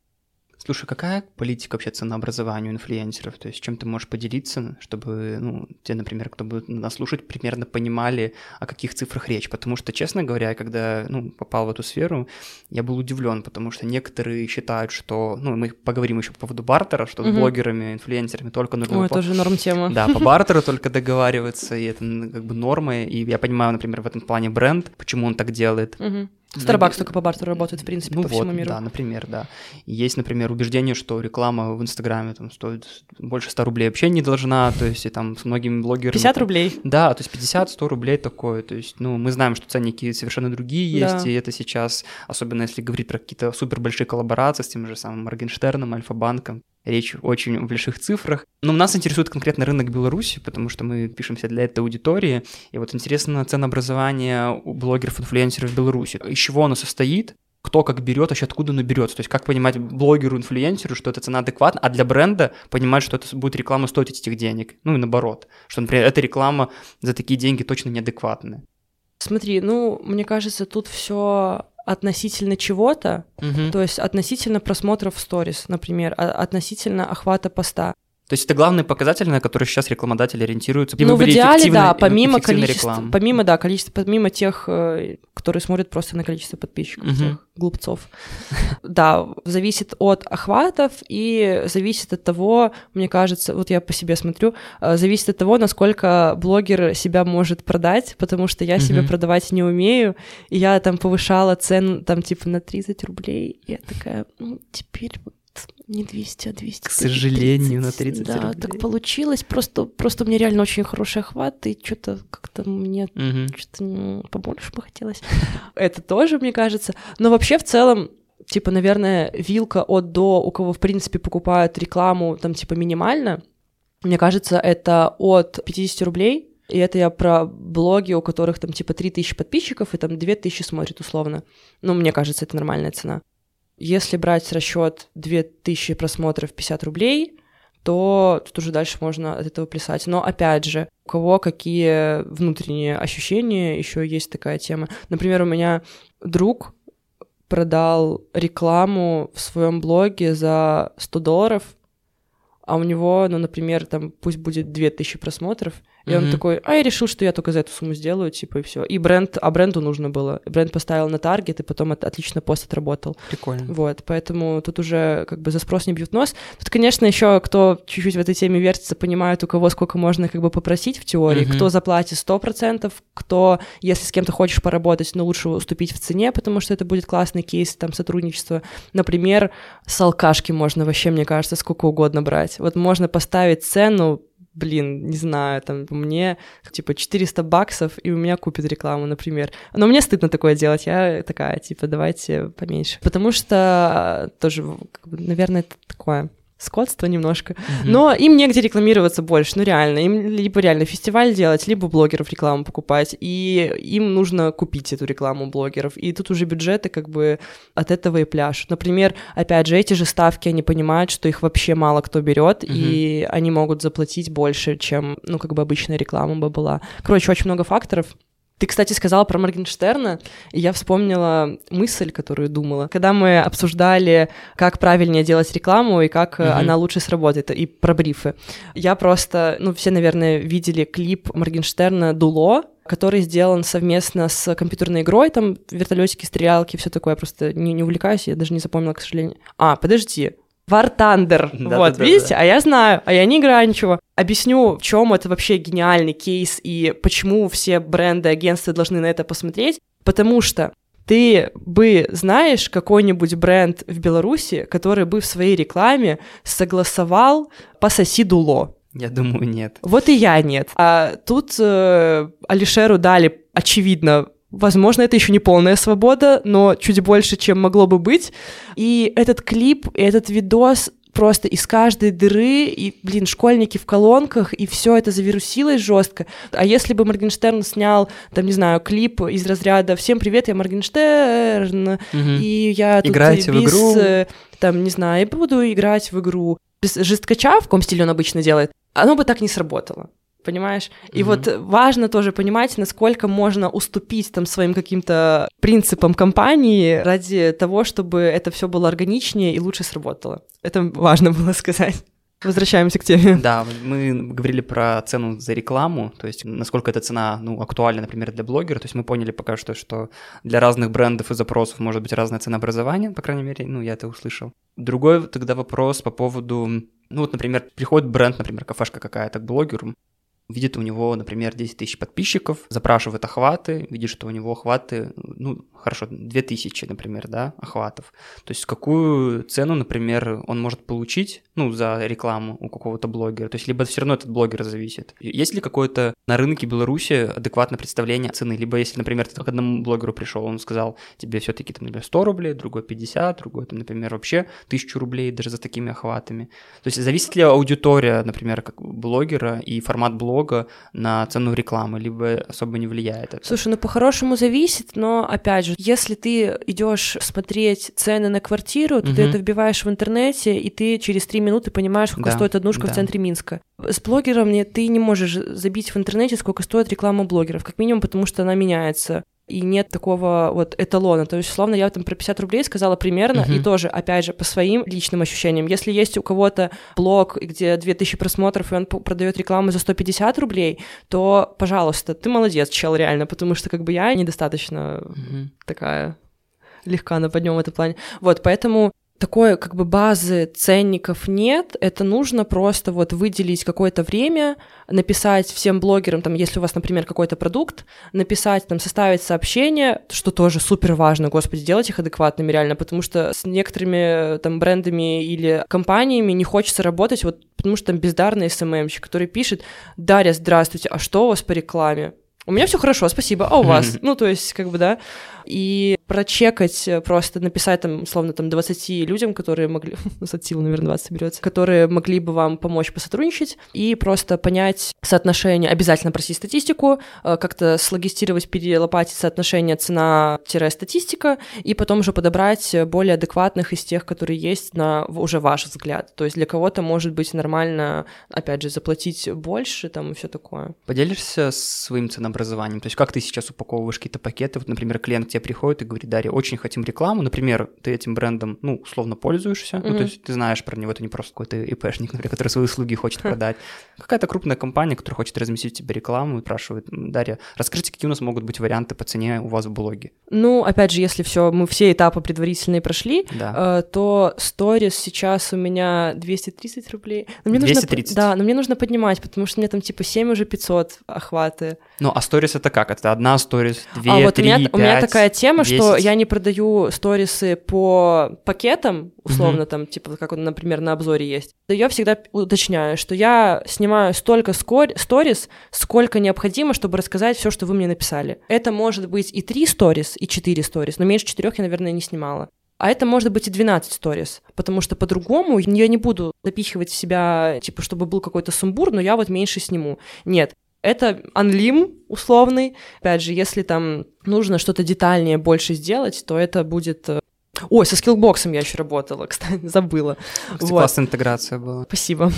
Слушай, какая политика вообще ценообразования у инфлюенсеров? То есть чем ты можешь поделиться, чтобы, ну, те, например, кто будет нас слушать, примерно понимали, о каких цифрах речь? Потому что, честно говоря, когда, ну, попал в эту сферу, я был удивлен, потому что некоторые считают, что, ну, мы поговорим еще по поводу бартера, что угу. с блогерами, инфлюенсерами только нужно... Ой, по... тоже норм тема. Да, по бартеру только договариваться, и это как бы нормы, и я понимаю, например, в этом плане бренд, почему он так делает. Угу. Starbucks только по бартеру работает, в принципе, ну по вот, всему миру. Да, например, да. есть, например, убеждение, что реклама в Инстаграме там стоит больше 100 рублей вообще не должна, то есть и там с многими блогерами... 50 там, рублей? Да, то есть 50-100 рублей такое, то есть, ну, мы знаем, что ценники совершенно другие есть, да. и это сейчас, особенно если говорить про какие-то супер большие коллаборации с тем же самым Моргенштерном, Альфа-банком, речь очень в больших цифрах. Но нас интересует конкретно рынок Беларуси, потому что мы пишемся для этой аудитории. И вот интересно ценообразование у блогеров-инфлюенсеров в Беларуси. Из чего оно состоит? кто как берет, вообще откуда оно берется. То есть как понимать блогеру, инфлюенсеру, что эта цена адекватна, а для бренда понимать, что это будет реклама стоить этих денег. Ну и наоборот, что, например, эта реклама за такие деньги точно неадекватная. Смотри, ну, мне кажется, тут все относительно чего-то, угу. то есть относительно просмотров в сторис, например, а, относительно охвата поста. То есть это главный показатель, на который сейчас рекламодатели ориентируются. Ну, в идеале, да, помимо количества, помимо, да, количества, помимо тех, э, которые смотрят просто на количество подписчиков, угу. тех глупцов. Да, зависит от охватов и зависит от того, мне кажется, вот я по себе смотрю, э, зависит от того, насколько блогер себя может продать, потому что я себя продавать не умею, и я там повышала цену там типа на 30 рублей, я такая, ну, теперь не 200, а 200. К сожалению, 30. на 30 Да, рублей. так получилось. Просто, просто у меня реально очень хороший охват, и что-то как-то мне угу. что-то ну, побольше бы хотелось. Это тоже, мне кажется. Но вообще в целом типа, наверное, вилка от до, у кого, в принципе, покупают рекламу, там, типа, минимально, мне кажется, это от 50 рублей, и это я про блоги, у которых там, типа, 3000 подписчиков, и там 2000 смотрит условно. Ну, мне кажется, это нормальная цена. Если брать расчет 2000 просмотров 50 рублей, то тут уже дальше можно от этого плясать. Но опять же, у кого какие внутренние ощущения, еще есть такая тема. Например, у меня друг продал рекламу в своем блоге за 100 долларов, а у него, ну, например, там пусть будет 2000 просмотров, и mm-hmm. он такой, а я решил, что я только за эту сумму сделаю, типа, и все. И бренд, а бренду нужно было. Бренд поставил на таргет, и потом это отлично пост отработал. Прикольно. Вот, поэтому тут уже как бы за спрос не бьют нос. Тут, конечно, еще кто чуть-чуть в этой теме вертится, понимает, у кого сколько можно как бы попросить в теории, mm-hmm. кто заплатит 100%, кто, если с кем-то хочешь поработать, но лучше уступить в цене, потому что это будет классный кейс там сотрудничества. Например, с алкашки можно вообще, мне кажется, сколько угодно брать. Вот можно поставить цену блин, не знаю, там, мне, типа, 400 баксов, и у меня купят рекламу, например. Но мне стыдно такое делать, я такая, типа, давайте поменьше. Потому что тоже, как бы, наверное, это такое скотство немножко. Mm-hmm. Но им негде рекламироваться больше, ну реально. Им либо реально фестиваль делать, либо блогеров рекламу покупать. И им нужно купить эту рекламу блогеров. И тут уже бюджеты как бы от этого и пляж. Например, опять же, эти же ставки, они понимают, что их вообще мало кто берет, mm-hmm. и они могут заплатить больше, чем, ну, как бы обычная реклама бы была. Короче, очень много факторов. Ты, кстати, сказала про Моргенштерна, и я вспомнила мысль, которую думала. Когда мы обсуждали, как правильнее делать рекламу и как mm-hmm. она лучше сработает, и про брифы. Я просто, ну, все, наверное, видели клип Моргенштерна «Дуло», который сделан совместно с компьютерной игрой, там вертолетики, стрелялки, все такое. Я просто не, не увлекаюсь, я даже не запомнила, к сожалению. А, подожди, War Thunder. Да, вот, да, видите? Да. А я знаю, а я не играю ничего. Объясню, в чем это вообще гениальный кейс и почему все бренды, агентства должны на это посмотреть. Потому что ты бы знаешь какой-нибудь бренд в Беларуси, который бы в своей рекламе согласовал «пососи дуло». Я думаю, нет. Вот и я нет. А тут э, Алишеру дали, очевидно, Возможно, это еще не полная свобода, но чуть больше, чем могло бы быть. И этот клип, и этот видос просто из каждой дыры, и, блин, школьники в колонках, и все это завирусилось жестко. А если бы Моргенштерн снял, там, не знаю, клип из разряда «Всем привет, я Моргенштерн», угу. и я тут Играете без, в игру. Э, там, не знаю, буду играть в игру, без жесткача, в каком стиле он обычно делает, оно бы так не сработало понимаешь? И mm-hmm. вот важно тоже понимать, насколько можно уступить там своим каким-то принципам компании ради того, чтобы это все было органичнее и лучше сработало. Это важно было сказать. Возвращаемся к теме. Да, мы говорили про цену за рекламу, то есть насколько эта цена ну, актуальна, например, для блогера. То есть мы поняли пока что, что для разных брендов и запросов может быть разная цена образования, по крайней мере, ну, я это услышал. Другой тогда вопрос по поводу ну вот, например, приходит бренд, например, кафешка какая-то к блогеру, видит у него, например, 10 тысяч подписчиков, запрашивает охваты, видит, что у него охваты, ну, хорошо, 2000, например, да, охватов. То есть какую цену, например, он может получить, ну, за рекламу у какого-то блогера. То есть либо все равно этот блогер зависит. Есть ли какое-то на рынке Беларуси адекватное представление цены? Либо если, например, ты к одному блогеру пришел, он сказал тебе все-таки, там, например, 100 рублей, другой 50, другой, там, например, вообще 1000 рублей даже за такими охватами. То есть зависит ли аудитория, например, как блогера и формат блога на цену рекламы, либо особо не влияет это? Слушай, ну по-хорошему зависит, но опять же, если ты идешь смотреть цены на квартиру, то угу. ты это вбиваешь в интернете, и ты через три минуты понимаешь, сколько да, стоит однушка да. в центре Минска. С блогером ты не можешь забить в интернете, сколько стоит реклама блогеров, как минимум потому, что она меняется. И нет такого вот эталона. То есть, условно, я там про 50 рублей сказала примерно, uh-huh. и тоже, опять же, по своим личным ощущениям. Если есть у кого-то блог, где 2000 просмотров, и он продает рекламу за 150 рублей, то, пожалуйста, ты молодец, чел, реально, потому что как бы я недостаточно uh-huh. такая легка на поднем в этом плане. Вот, поэтому такой как бы базы ценников нет, это нужно просто вот выделить какое-то время, написать всем блогерам, там, если у вас, например, какой-то продукт, написать, там, составить сообщение, что тоже супер важно, господи, делать их адекватными реально, потому что с некоторыми там брендами или компаниями не хочется работать, вот потому что там бездарный СММщик, который пишет, Дарья, здравствуйте, а что у вас по рекламе? У меня все хорошо, спасибо, а у вас? Ну, то есть, как бы, да, и прочекать, э, просто написать там, условно, там 20 людям, которые могли, от силы, наверное, 20 берется, которые могли бы вам помочь посотрудничать, и просто понять соотношение, обязательно просить статистику, э, как-то слогистировать, перелопатить соотношение цена-статистика, и потом уже подобрать более адекватных из тех, которые есть на уже ваш взгляд. То есть для кого-то может быть нормально, опять же, заплатить больше там и все такое. Поделишься своим ценообразованием? То есть как ты сейчас упаковываешь какие-то пакеты? Вот, например, клиент тебе приходит и говорит, Дарья, очень хотим рекламу, например, ты этим брендом, ну, условно пользуешься, mm-hmm. ну, то есть ты знаешь про него, это не просто какой-то ИПшник, например, который свои услуги хочет продать. Какая-то крупная компания, которая хочет разместить тебе рекламу и спрашивает, Дарья, расскажите, какие у нас могут быть варианты по цене у вас в блоге? Ну, опять же, если все, мы все этапы предварительные прошли, да. э, то сторис сейчас у меня 230 рублей. Но мне 230? Нужно, да, но мне нужно поднимать, потому что мне там типа 7 уже 500 охваты. Ну, а сторис это как? Это одна сторис, две, а вот три, у меня, пять, у меня такая тема, 10. что я не продаю сторисы по пакетам, условно, mm-hmm. там, типа, как, например, на обзоре есть. Я всегда уточняю, что я снимаю столько сторис, сколько необходимо, чтобы рассказать все, что вы мне написали. Это может быть и три сторис, и четыре сторис, но меньше четырех я, наверное, не снимала. А это может быть и 12 сторис, потому что по-другому я не буду запихивать в себя, типа, чтобы был какой-то сумбур, но я вот меньше сниму. Нет, это анлим условный. Опять же, если там нужно что-то детальнее больше сделать, то это будет э, Ой, со скиллбоксом я еще работала, кстати, забыла. Кстати, вот. классная интеграция была. Спасибо.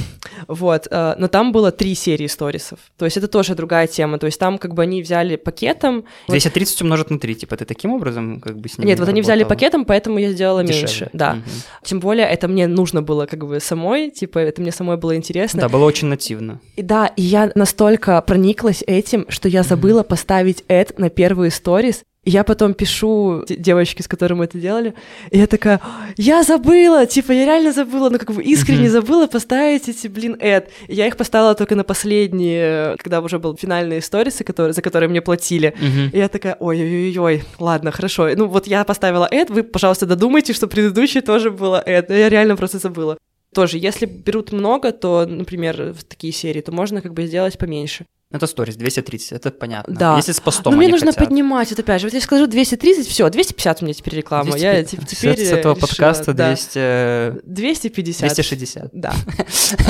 Вот, э, но там было три серии сторисов. То есть это тоже другая тема. То есть там как бы они взяли пакетом. 230 умножить на 3, типа ты таким образом как бы с ними Нет, вот они взяли пакетом, поэтому я сделала Дешевле. меньше. Да. Угу. Тем более это мне нужно было как бы самой, типа это мне самой было интересно. Да, было очень нативно. И да, и я настолько прониклась этим, что я забыла угу. поставить это на первые сторис, я потом пишу девочке, с которой мы это делали, и я такая, я забыла, типа, я реально забыла, ну, как бы искренне mm-hmm. забыла поставить эти, блин, эд. Я их поставила только на последние, когда уже был финальные сторисы, которые, за которые мне платили. Mm-hmm. И я такая, ой-ой-ой, ладно, хорошо. Ну, вот я поставила эд, вы, пожалуйста, додумайте, что предыдущий тоже было эд. Я реально просто забыла. Тоже, если берут много, то, например, в такие серии, то можно как бы сделать поменьше. Это сторис, 230, это понятно. Да. Если с постом Но мне нужно хотят. поднимать, вот опять же, вот я скажу 230, все, 250 у меня теперь реклама. 200, я типа, теперь с этого решила, подкаста да. 200... 250. 260. Да.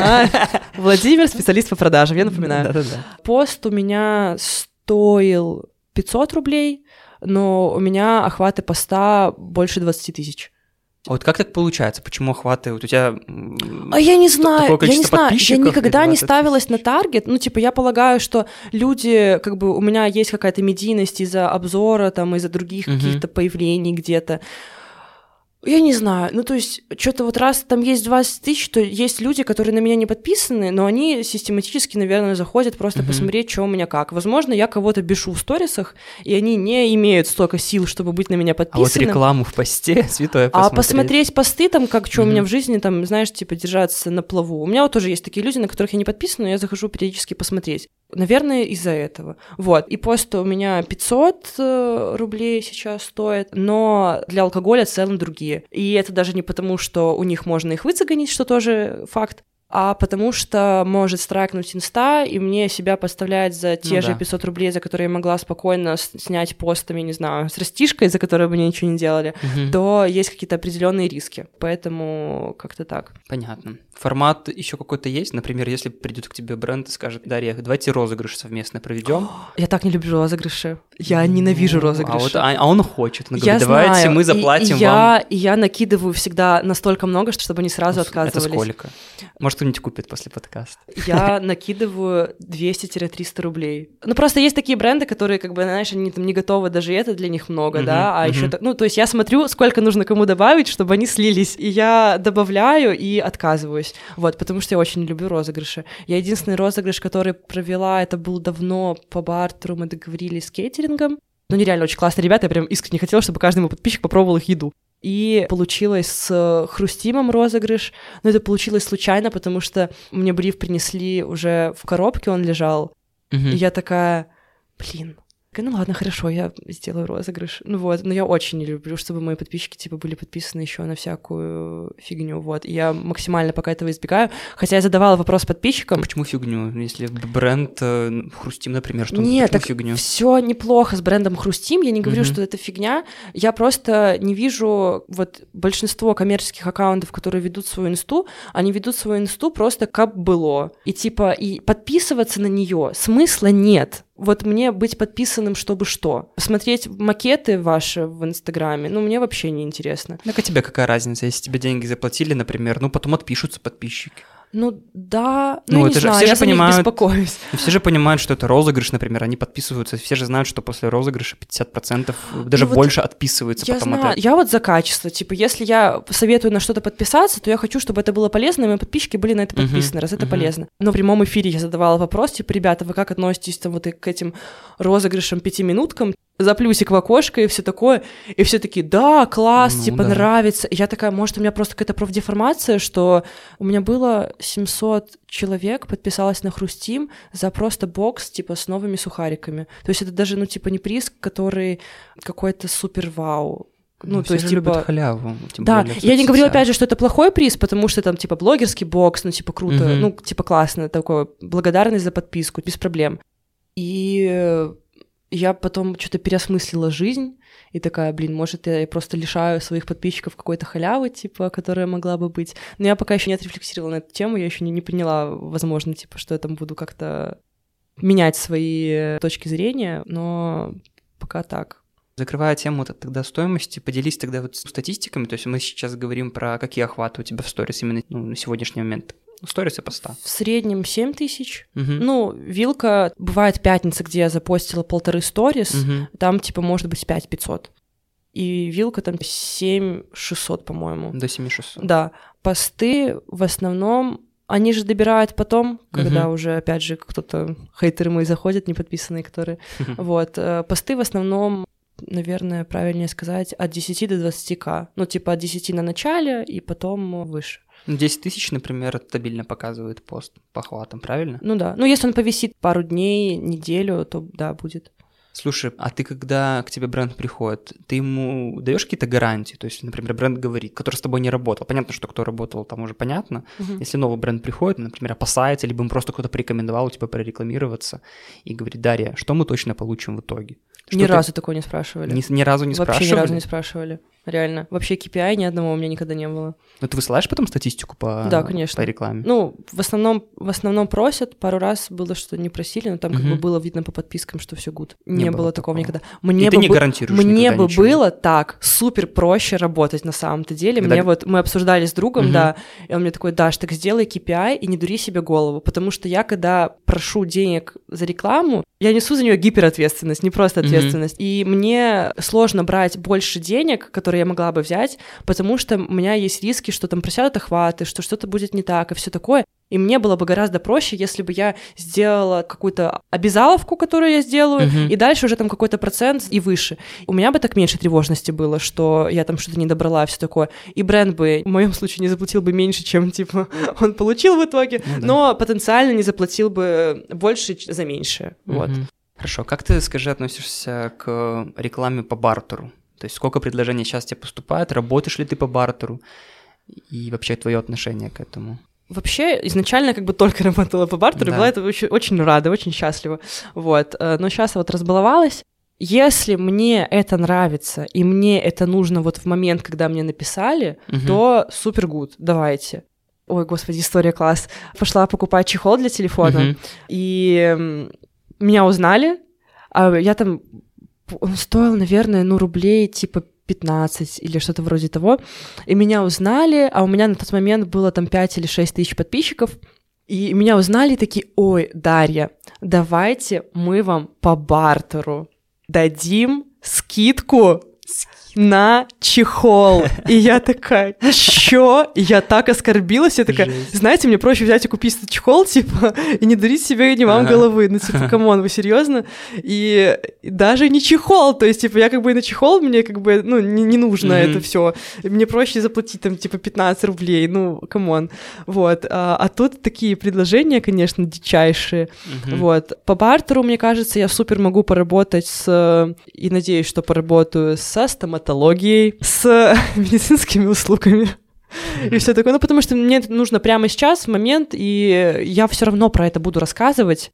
А, Владимир, специалист по продажам, я напоминаю. Пост у меня стоил 500 рублей, но у меня охваты поста больше 20 тысяч. А вот как так получается? Почему охваты? Вот у тебя а я не знаю, я не знаю, я никогда не ставилась на таргет. Ну, типа, я полагаю, что люди, как бы, у меня есть какая-то медийность из-за обзора, там, из-за других угу. каких-то появлений где-то. Я не знаю, ну то есть, что-то вот раз там есть 20 тысяч, то есть люди, которые на меня не подписаны, но они систематически, наверное, заходят просто mm-hmm. посмотреть, что у меня как. Возможно, я кого-то бешу в сторисах, и они не имеют столько сил, чтобы быть на меня подписаны. А вот рекламу в посте, святое посмотреть. А посмотреть посты там, как что mm-hmm. у меня в жизни, там, знаешь, типа держаться на плаву. У меня вот тоже есть такие люди, на которых я не подписана, но я захожу периодически посмотреть. Наверное, из-за этого. Вот. И пост у меня 500 э, рублей сейчас стоит, но для алкоголя цены другие. И это даже не потому, что у них можно их выцегонить, что тоже факт, а потому что может страйкнуть инста, и мне себя подставлять за те ну, же да. 500 рублей, за которые я могла спокойно снять постами, не знаю, с растишкой, за которую бы мне ничего не делали, угу. то есть какие-то определенные риски. Поэтому как-то так. Понятно. Формат еще какой-то есть? Например, если придет к тебе бренд и скажет, Дарья, давайте розыгрыш совместно проведем. Я так не люблю розыгрыши. Я ненавижу розыгрыши. А, вот, а, а он хочет. Он говорит, я давайте знаю. мы заплатим и, и вам. Я, и я накидываю всегда настолько много, чтобы они сразу отказывались. Это сколько? Может, кто-нибудь купит после подкаста. Я накидываю 200-300 рублей. Ну, просто есть такие бренды, которые, как бы, знаешь, они там не готовы, даже это для них много, да, а еще, ну, то есть я смотрю, сколько нужно кому добавить, чтобы они слились, и я добавляю и отказываюсь, вот, потому что я очень люблю розыгрыши. Я единственный розыгрыш, который провела, это был давно по бартеру, мы договорились с кейтерингом, ну, нереально очень классные ребята, я прям искренне хотела, чтобы каждый мой подписчик попробовал их еду. И получилось с Хрустимом розыгрыш, но это получилось случайно, потому что мне бриф принесли уже в коробке, он лежал, Мгм. и я такая, блин, ну ладно, хорошо, я сделаю розыгрыш. Ну вот, но я очень не люблю, чтобы мои подписчики, типа, были подписаны еще на всякую фигню, вот. И я максимально пока этого избегаю. Хотя я задавала вопрос подписчикам. Почему фигню? Если бренд э, Хрустим, например, что Нет, так фигню? все неплохо с брендом Хрустим. Я не говорю, Мгм. что это фигня. Я просто не вижу вот большинство коммерческих аккаунтов, которые ведут свою инсту, они ведут свою инсту просто как было. И типа и подписываться на нее смысла нет. Вот мне быть подписанным, чтобы что? Смотреть макеты ваши в Инстаграме, ну, мне вообще не интересно. Так а тебе какая разница, если тебе деньги заплатили, например, ну потом отпишутся подписчики. Ну, да, Ну, ну, это не же знаю, все я же понимают- беспокоюсь. Все же понимают, что это розыгрыш, например, они подписываются, все же знают, что после розыгрыша 50%, даже Ну вот больше отписываются Я потом от знаю, этого. я вот за качество. Типа, если я советую на что-то подписаться, то я хочу, чтобы это было полезно, и мои подписчики были на это подписаны, раз это мгм. полезно. Но в прямом эфире я задавала вопрос, типа, ребята, вы как относитесь там вот к этим розыгрышам пятиминуткам? За плюсик в окошко и все такое. И все такие, да, класс, Ну типа, да. нравится. И я такая, может, у меня просто какая-то профдеформация, что у меня было 700 человек подписалось на Хрустим за просто бокс, типа, с новыми сухариками. То есть это даже, ну, типа, не приз, который какой-то супер вау. Ну, все то есть, же любят типа... халяву. тем Да, более я не говорю, опять же, что это плохой приз, потому что там, типа, блогерский бокс, ну, типа, круто, Мгм. ну, типа, классно, такое, благодарность за подписку, без проблем. И я потом что-то переосмыслила жизнь, и такая, блин, может, я просто лишаю своих подписчиков какой-то халявы, типа, которая могла бы быть. Но я пока еще не отрефлексировала на эту тему, я еще не, не поняла, возможно, типа, что я там буду как-то менять свои точки зрения, но пока так. Закрывая тему тогда стоимости, поделись тогда вот статистиками, то есть мы сейчас говорим про какие охваты у тебя в сторис именно ну, на сегодняшний момент. Сторис и поста. В среднем 7 тысяч. Мгм. Ну, вилка, бывает пятница, где я запостила полторы сторис, Мгм. там, типа, может быть, 5 500. И вилка там 7 600, по-моему. До 7600. Да, посты в основном, они же добирают потом, когда Мгм. уже, опять же, кто-то, хейтеры мои заходят, неподписанные, которые... Вот, э, посты в основном, наверное, правильнее сказать, от 10 до 20к. Ну, типа, от 10 на начале и потом выше. Ну, 10 тысяч, например, стабильно показывает пост по охватам, правильно? Ну да. Ну, если он повисит пару дней, неделю, то да, будет. Слушай, а ты когда к тебе бренд приходит, ты ему даешь какие-то гарантии? То есть, например, бренд говорит, который с тобой не работал. Понятно, что кто работал, там уже понятно. Мгм. Если новый бренд приходит, например, опасается, либо ему просто кто-то порекомендовал у тебя прорекламироваться и говорит, Дарья, что мы точно получим в итоге? Что Ни ты- разу такого не спрашивали. Ни, ни разу не Вообще спрашивали? ни разу не спрашивали. Реально. Вообще KPI ни одного у меня никогда не было. Но ты высылаешь потом статистику по, Да, конечно. по рекламе? Ну, в основном, в основном просят. Пару раз было, что не просили, но там как Мгм. бы было видно по подпискам, что все гуд. Не Не, было было такого никогда. И Мне ты бы не бы- гарантируешь Мне бы ничего? было так супер проще работать на самом-то деле. Когда- Мне вот мы обсуждали с другом, Мгм. да, и он мне такой, Даш, так сделай KPI и не дури себе голову, потому что я когда прошу денег за рекламу, я несу за нее гиперответственность, не просто ответственность. И мне сложно брать больше денег, которые я могла бы взять, потому что у меня есть риски, что там просядут охваты, что что-то будет не так и все такое. И мне было бы гораздо проще, если бы я сделала какую-то обязаловку, которую я сделаю, Мгм. и дальше уже там какой-то процент и выше. У меня бы так меньше тревожности было, что я там что-то не добрала, все такое. И бренд бы в моем случае не заплатил бы меньше, чем типа он получил в итоге, Ну да. но потенциально не заплатил бы больше за меньшее. Вот. Мгм. Хорошо, как ты, скажи, относишься к рекламе по бартеру? То есть сколько предложений сейчас тебе поступает, работаешь ли ты по бартеру, и вообще твое отношение к этому? Вообще, изначально как бы только работала по бартеру, Да. была это очень, очень рада, очень счастлива. Вот. э, Но сейчас вот разбаловалась. Если мне это нравится, и мне это нужно вот в момент, когда мне написали, Мгм. то супер гуд, давайте. Ой, господи, история класс. Пошла покупать чехол для телефона, Мгм. и меня узнали, а я там... Он стоил, наверное, ну, рублей типа 15 или что-то вроде того. И меня узнали, а у меня на тот момент было там 5 или 6 тысяч подписчиков. И меня узнали и такие, ой, Дарья, давайте мы вам по бартеру дадим скидку на чехол. И я такая, чё? И я так оскорбилась, я такая, Жесть. знаете, мне проще взять и купить этот чехол, типа, и не дурить себе и не вам Ага. головы. Ну, типа, come on, вы серьезно? И даже не чехол, то есть, типа, я как бы и на чехол, мне как бы, ну, не, не нужно Мгм. это все. Мне проще заплатить там, типа, 15 рублей, ну, come on. Вот. А, а тут такие предложения, конечно, дичайшие. Мгм. Вот. По бартеру, мне кажется, я супер могу поработать с... И надеюсь, что поработаю со стоматологией, с медицинскими услугами. И все такое. Ну, потому что мне нужно прямо сейчас, в момент, и я все равно про это буду рассказывать.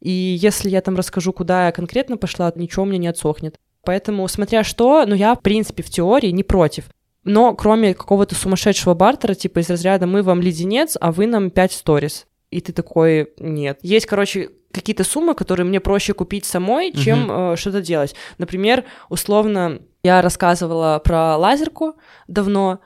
И если я там расскажу, куда я конкретно пошла, ничего у меня не отсохнет. Поэтому, смотря что, ну, я, в принципе, в теории не против. Но кроме какого-то сумасшедшего бартера, типа из разряда «мы вам леденец, а вы нам 5 сторис». И ты такой «нет». Есть, короче, какие-то суммы, которые мне проще купить самой, чем э, что-то делать. Например, условно, я рассказывала про лазерку давно,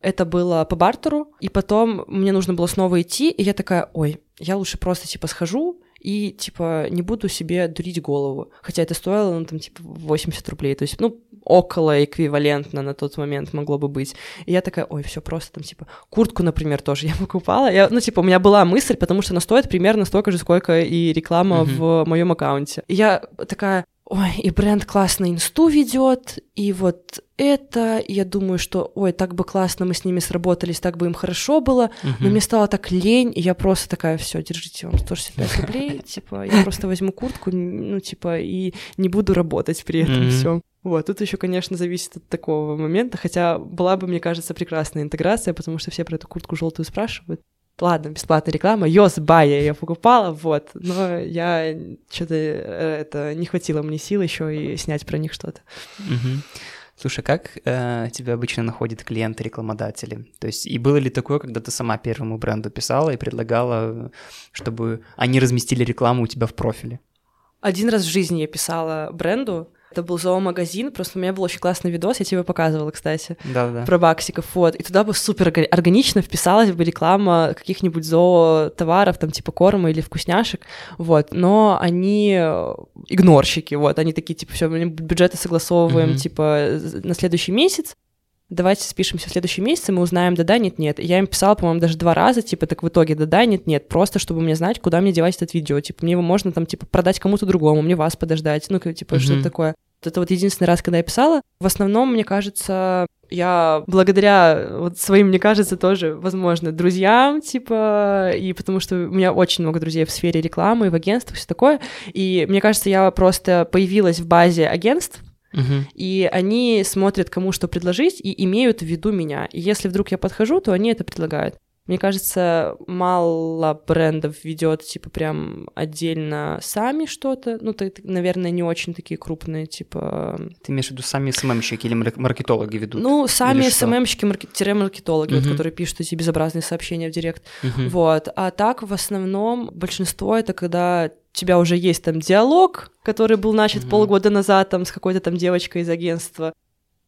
это было по бартеру, и потом мне нужно было снова идти, и я такая, ой, я лучше просто, типа, схожу и, типа, не буду себе дурить голову. Хотя это стоило, ну, там, типа, 80 рублей, то есть, ну, около эквивалентно на тот момент могло бы быть. И я такая, ой, все просто там, типа, куртку, например, тоже я покупала. Я, ну, типа, у меня была мысль, потому что она стоит примерно столько же, сколько и реклама Мгм. в моем аккаунте. И я такая, ой, и бренд классно инсту ведет, и вот это, и я думаю, что, ой, так бы классно мы с ними сработались, так бы им хорошо было, но Мгм. мне стало так лень, и я просто такая, все, держите вам 165 рублей, типа, я просто возьму куртку, ну, типа, и не буду работать при этом все. Вот, тут еще, конечно, зависит от такого момента, хотя была бы, мне кажется, прекрасная интеграция, потому что все про эту куртку желтую спрашивают. Ладно, бесплатная реклама, Йос Бай я ее покупала, вот, но я что-то это не хватило мне сил еще и снять про них что-то. Мгм. Слушай, как э, тебя обычно находят клиенты-рекламодатели? То есть, и было ли такое, когда ты сама первому бренду писала и предлагала, чтобы они разместили рекламу у тебя в профиле? Один раз в жизни я писала бренду, это был зоомагазин, просто у меня был очень классный видос, я тебе показывала, кстати, Да-да. про баксиков, вот, и туда бы супер орга- органично вписалась бы реклама каких-нибудь зоотоваров, там, типа корма или вкусняшек, вот, но они э, игнорщики, вот, они такие, типа, все, бюджеты согласовываем, Мгм. типа, на следующий месяц, давайте спишемся в следующий месяц, и мы узнаем, да-да, нет-нет. Я им писала, по-моему, даже два раза, типа, так в итоге, да-да, нет-нет, просто чтобы мне знать, куда мне девать этот видео. Типа, мне его можно там, типа, продать кому-то другому, мне вас подождать, ну, типа, Мгм. что-то такое. Это вот единственный раз, когда я писала. В основном, мне кажется, я благодаря вот своим, мне кажется, тоже, возможно, друзьям, типа, и потому что у меня очень много друзей в сфере рекламы, в агентствах, все такое. И мне кажется, я просто появилась в базе агентств, Мгм. и они смотрят, кому что предложить, и имеют в виду меня. И если вдруг я подхожу, то они это предлагают. Мне кажется, мало брендов ведет, типа, прям отдельно сами что-то. Ну, ты, наверное, не очень такие крупные, типа... Ты имеешь в виду сами СММщики или мар- маркетологи ведут? Ну, сами Или что? СММщики, маркетологи, вот, которые пишут эти безобразные сообщения в директ. Мгм. Вот. А так, в основном, большинство это когда тебя уже есть там диалог, который был начат Мгм. полгода назад там с какой-то там девочкой из агентства,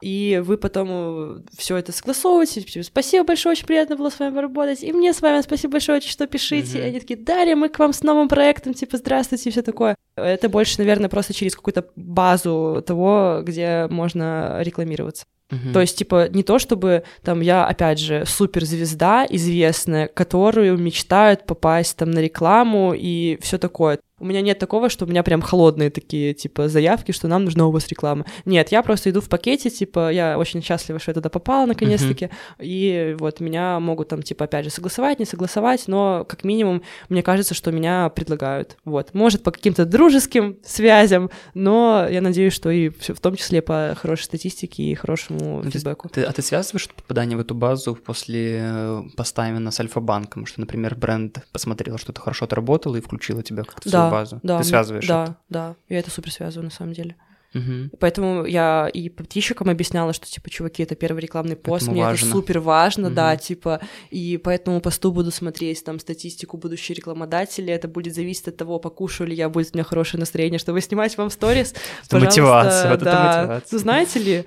и вы потом все это согласовываете, типа, спасибо большое, очень приятно было с вами поработать, и мне с вами спасибо большое, что пишите, Мгм. и они такие, Дарья, мы к вам с новым проектом, типа, здравствуйте, и все такое. Это больше, наверное, просто через какую-то базу того, где можно рекламироваться. Мгм. То есть, типа, не то чтобы там я, опять же, суперзвезда известная, которую мечтают попасть там на рекламу и все такое. У меня нет такого, что у меня прям холодные такие, типа, заявки, что нам нужна у вас реклама. Нет, я просто иду в пакете, типа, я очень счастлива, что я туда попала наконец-таки, и вот меня могут там, типа, опять же, согласовать, не согласовать, но как минимум мне кажется, что меня предлагают. Вот. Может, по каким-то дружеским связям, но я надеюсь, что и в том числе по хорошей статистике и хорошему Ну, фидбэку. Ты, а ты связываешь попадание в эту базу после э, поста именно с Альфа-банком, что, например, бренд посмотрел, что ты хорошо отработал и включила тебя как-то в Да, базу? Да, ты связываешь Да, это? да, я это супер связываю на самом деле. Мгм. Поэтому я и подписчикам объясняла, что, типа, чуваки, это первый рекламный пост, Поэтому мне важно. это супер важно, да, Мгм. типа, и по этому посту буду смотреть там статистику будущей рекламодатели, это будет зависеть от того, покушаю ли я, будет у меня хорошее настроение, чтобы снимать вам сторис. Мотивация, вот это да. мотивация. Ну, знаете ли,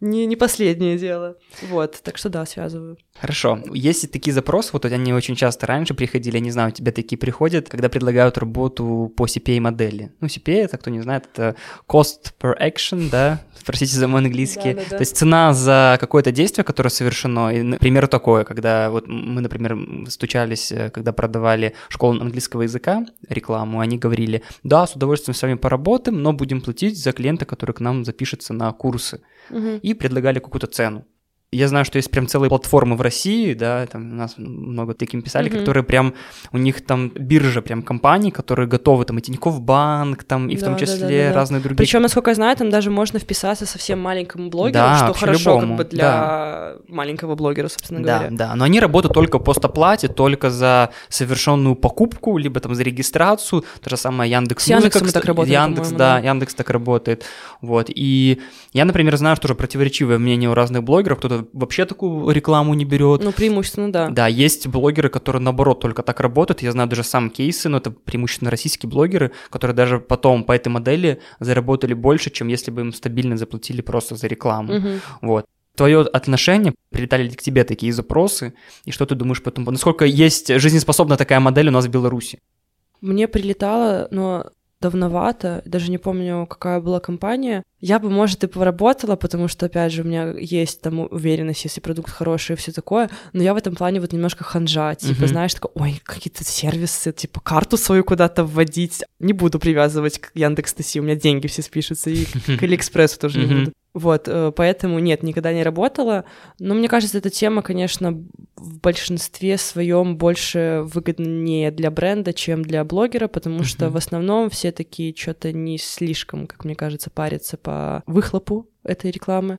не, не последнее дело. Вот, так что да, связываю. Хорошо. Есть такие запросы, вот они очень часто раньше приходили, я не знаю, у тебя такие приходят, когда предлагают работу по CPA-модели. Ну, CPA, это, кто не знает, это cost per action, да, простите за мой английский. Да, да, да. То есть цена за какое-то действие, которое совершено. И, например, такое, когда вот мы, например, стучались, э, когда продавали школу английского языка, рекламу, они говорили, да, с удовольствием с вами поработаем, но будем платить за клиента, который к нам запишется на курсы. Угу. И предлагали какую-то цену. Я знаю, что есть прям целые платформы в России, да, там у нас много таким писали, mm-hmm. которые прям, у них там биржа прям компаний, которые готовы, там и Тинькофф Банк, там и в да, том числе да, да, да, разные другие. Причем, насколько я знаю, там даже можно вписаться совсем маленькому блогеру, да, что хорошо любому. как бы для да. маленького блогера, собственно да, говоря. Да, но они работают только по стоплате, только за совершенную покупку, либо там за регистрацию, то же самое Яндекс. С Яндексом так работает, Яндекс, да, да, Яндекс так работает, вот. И я, например, знаю, что тоже противоречивое мнение у разных блогеров, кто-то вообще такую рекламу не берет. Ну, преимущественно, да. Да, есть блогеры, которые, наоборот, только так работают. Я знаю даже сам кейсы, но это преимущественно российские блогеры, которые даже потом по этой модели заработали больше, чем если бы им стабильно заплатили просто за рекламу. Угу. Вот твое отношение, прилетали ли к тебе такие запросы, и что ты думаешь потом, насколько есть жизнеспособна такая модель у нас в Беларуси? Мне прилетало, но давновато, даже не помню, какая была компания. Я бы, может, и поработала, потому что, опять же, у меня есть там уверенность, если продукт хороший и все такое, но я в этом плане вот немножко ханжа, типа, uh-huh. знаешь, такой, ой, какие-то сервисы, типа, карту свою куда-то вводить. Не буду привязывать к Яндекс Такси, у меня деньги все спишутся, и к Алиэкспрессу тоже не буду. Вот, э, поэтому нет, никогда не работала. Но мне кажется, эта тема, конечно, в большинстве своем больше выгоднее для бренда, чем для блогера, потому что в основном все такие что-то не слишком, как мне кажется, парятся по выхлопу этой рекламы.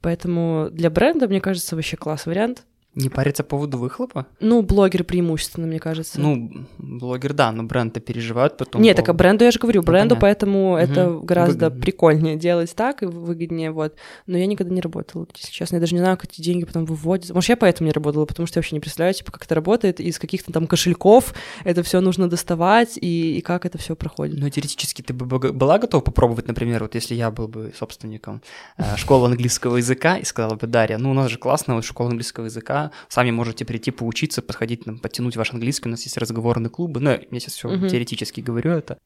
Поэтому для бренда, мне кажется, вообще класс вариант. Не париться по поводу выхлопа? Ну, блогеры преимущественно, мне кажется. Ну, блогер, да, но бренд-то переживают потом. Нет, по... так а бренду я же говорю, ну, бренду, ну, поэтому угу. это гораздо Выгоднее. прикольнее делать так и выгоднее, вот. Но я никогда не работала, если честно. Я даже не знаю, как эти деньги потом выводятся. Может, я поэтому не работала, потому что я вообще не представляю, типа, как это работает, из каких-то там кошельков это все нужно доставать, и, и как это все проходит. Ну, теоретически ты бы была готова попробовать, например, вот если я был бы собственником э, школы английского языка и сказала бы, Дарья, ну, у нас же классно, вот школа английского языка, сами можете прийти поучиться, подходить, там, подтянуть ваш английский, у нас есть разговорные клубы, ну, я сейчас все uh-huh. теоретически говорю это.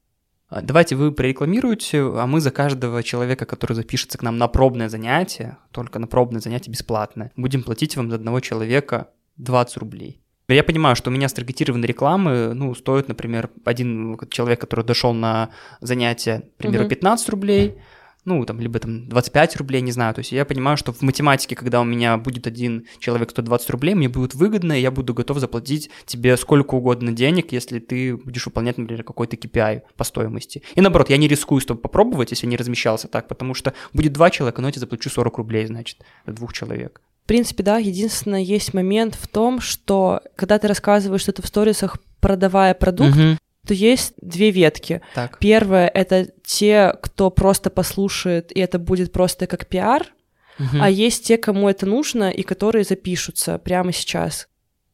А, давайте вы прорекламируете, а мы за каждого человека, который запишется к нам на пробное занятие, только на пробное занятие бесплатное, будем платить вам за одного человека 20 рублей. Я понимаю, что у меня строгетированные рекламы, ну, стоят, например, один человек, который дошел на занятие, к примеру, 15 рублей, ну, там, либо там 25 рублей, не знаю. То есть я понимаю, что в математике, когда у меня будет один человек 120 рублей, мне будет выгодно, и я буду готов заплатить тебе сколько угодно денег, если ты будешь выполнять, например, какой-то KPI по стоимости. И наоборот, я не рискую, чтобы попробовать, если не размещался так, потому что будет два человека, но я тебе заплачу 40 рублей, значит, двух человек. В принципе, да, единственное, есть момент в том, что когда ты рассказываешь что-то в сторисах, продавая продукт, угу то есть две ветки. Так. Первое — это те, кто просто послушает, и это будет просто как пиар, угу. а есть те, кому это нужно, и которые запишутся прямо сейчас.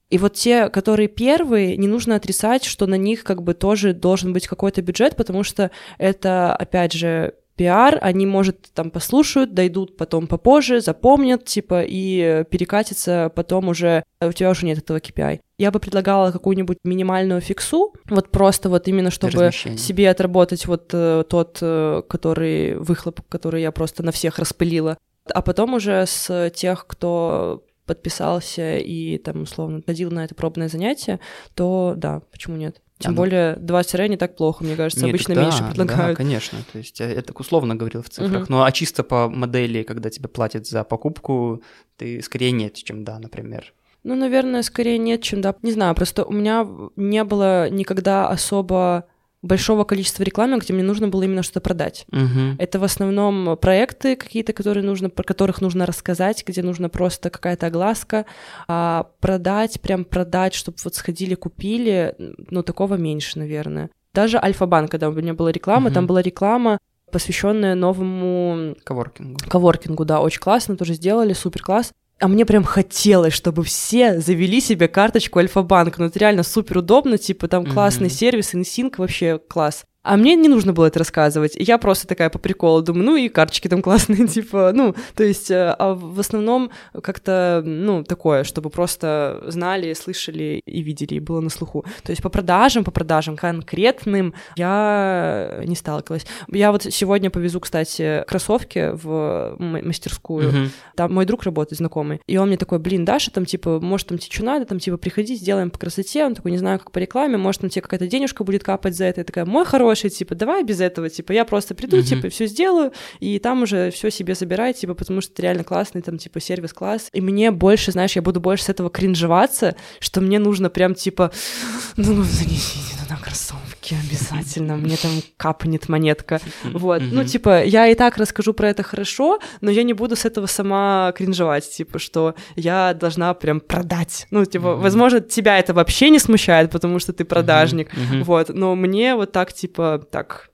И вот те, которые первые, не нужно отрицать, что на них как бы тоже должен быть какой-то бюджет, потому что это, опять же, пиар, они, может, там послушают, дойдут потом попозже, запомнят, типа, и перекатятся потом уже, у тебя уже нет этого KPI. Я бы предлагала какую-нибудь минимальную фиксу, вот просто вот именно, чтобы себе отработать вот э, тот, э, который выхлоп, который я просто на всех распылила. А потом уже с тех, кто подписался и там условно ходил на это пробное занятие, то да, почему нет? Тем а, более 2 тире не так плохо, мне кажется, нет, обычно да, меньше предлагают. Да, конечно, то есть я так условно говорил в цифрах, угу. ну а чисто по модели, когда тебе платят за покупку, ты скорее нет, чем да, например. Ну, наверное, скорее нет, чем да. Не знаю, просто у меня не было никогда особо большого количества рекламы, где мне нужно было именно что-то продать. Угу. Это в основном проекты какие-то, которые нужно, про которых нужно рассказать, где нужно просто какая-то огласка, а продать, прям продать, чтобы вот сходили, купили, ну, такого меньше, наверное. Даже Альфа-банк, когда у меня была реклама, угу. там была реклама, посвященная новому... Коворкингу. Коворкингу, да, очень классно, тоже сделали, супер класс. А мне прям хотелось, чтобы все завели себе карточку Альфа-банк. Ну, это реально супер удобно, типа там классный mm-hmm. сервис, инсинк вообще класс. А мне не нужно было это рассказывать. И я просто такая по приколу думаю, ну и карточки там классные, типа, ну, то есть, э, а в основном как-то, ну, такое, чтобы просто знали, слышали и видели, и было на слуху. То есть по продажам, по продажам конкретным я не сталкивалась. Я вот сегодня повезу, кстати, кроссовки в мастерскую. Uh-huh. Там мой друг работает, знакомый. И он мне такой, блин, Даша, там, типа, может, там тебе что надо, там, типа, приходи, сделаем по красоте. Он такой, не знаю, как по рекламе, может, там тебе какая-то денежка будет капать за это. Я такая, мой хороший хороший, типа, давай без этого, типа, я просто приду, uh-huh. типа, все сделаю, и там уже все себе забирай, типа, потому что ты реально классный, там, типа, сервис-класс. И мне больше, знаешь, я буду больше с этого кринжеваться, что мне нужно прям, типа, ну, занесите на кроссовки обязательно, мне там капнет монетка. Вот, ну, типа, я и так расскажу про это хорошо, но я не буду с этого сама кринжевать, типа, что я должна прям продать. Ну, типа, возможно, тебя это вообще не смущает, потому что ты продажник, вот, но мне вот так, типа, так,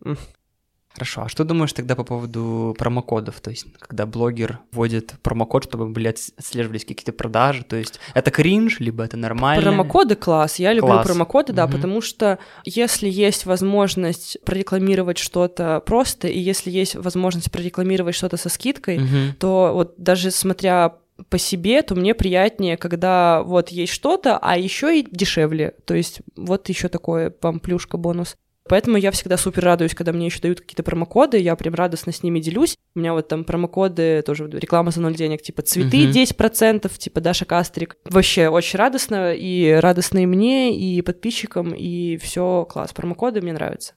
Хорошо, а что думаешь тогда по поводу промокодов? То есть, когда блогер вводит промокод, чтобы были отслеживались какие-то продажи, то есть это кринж, либо это нормально? Промокоды класс, я люблю класс. промокоды, да, угу. потому что если есть возможность прорекламировать что-то просто, и если есть возможность прорекламировать что-то со скидкой, угу. то вот даже смотря по себе, то мне приятнее, когда вот есть что-то, а еще и дешевле. То есть вот еще такое вам плюшка бонус. Поэтому я всегда супер радуюсь, когда мне еще дают какие-то промокоды, я прям радостно с ними делюсь. У меня вот там промокоды, тоже реклама за ноль денег, типа цветы uh-huh. 10%, типа Даша Кастрик. Вообще очень радостно, и радостно и мне, и подписчикам, и все класс. Промокоды мне нравятся.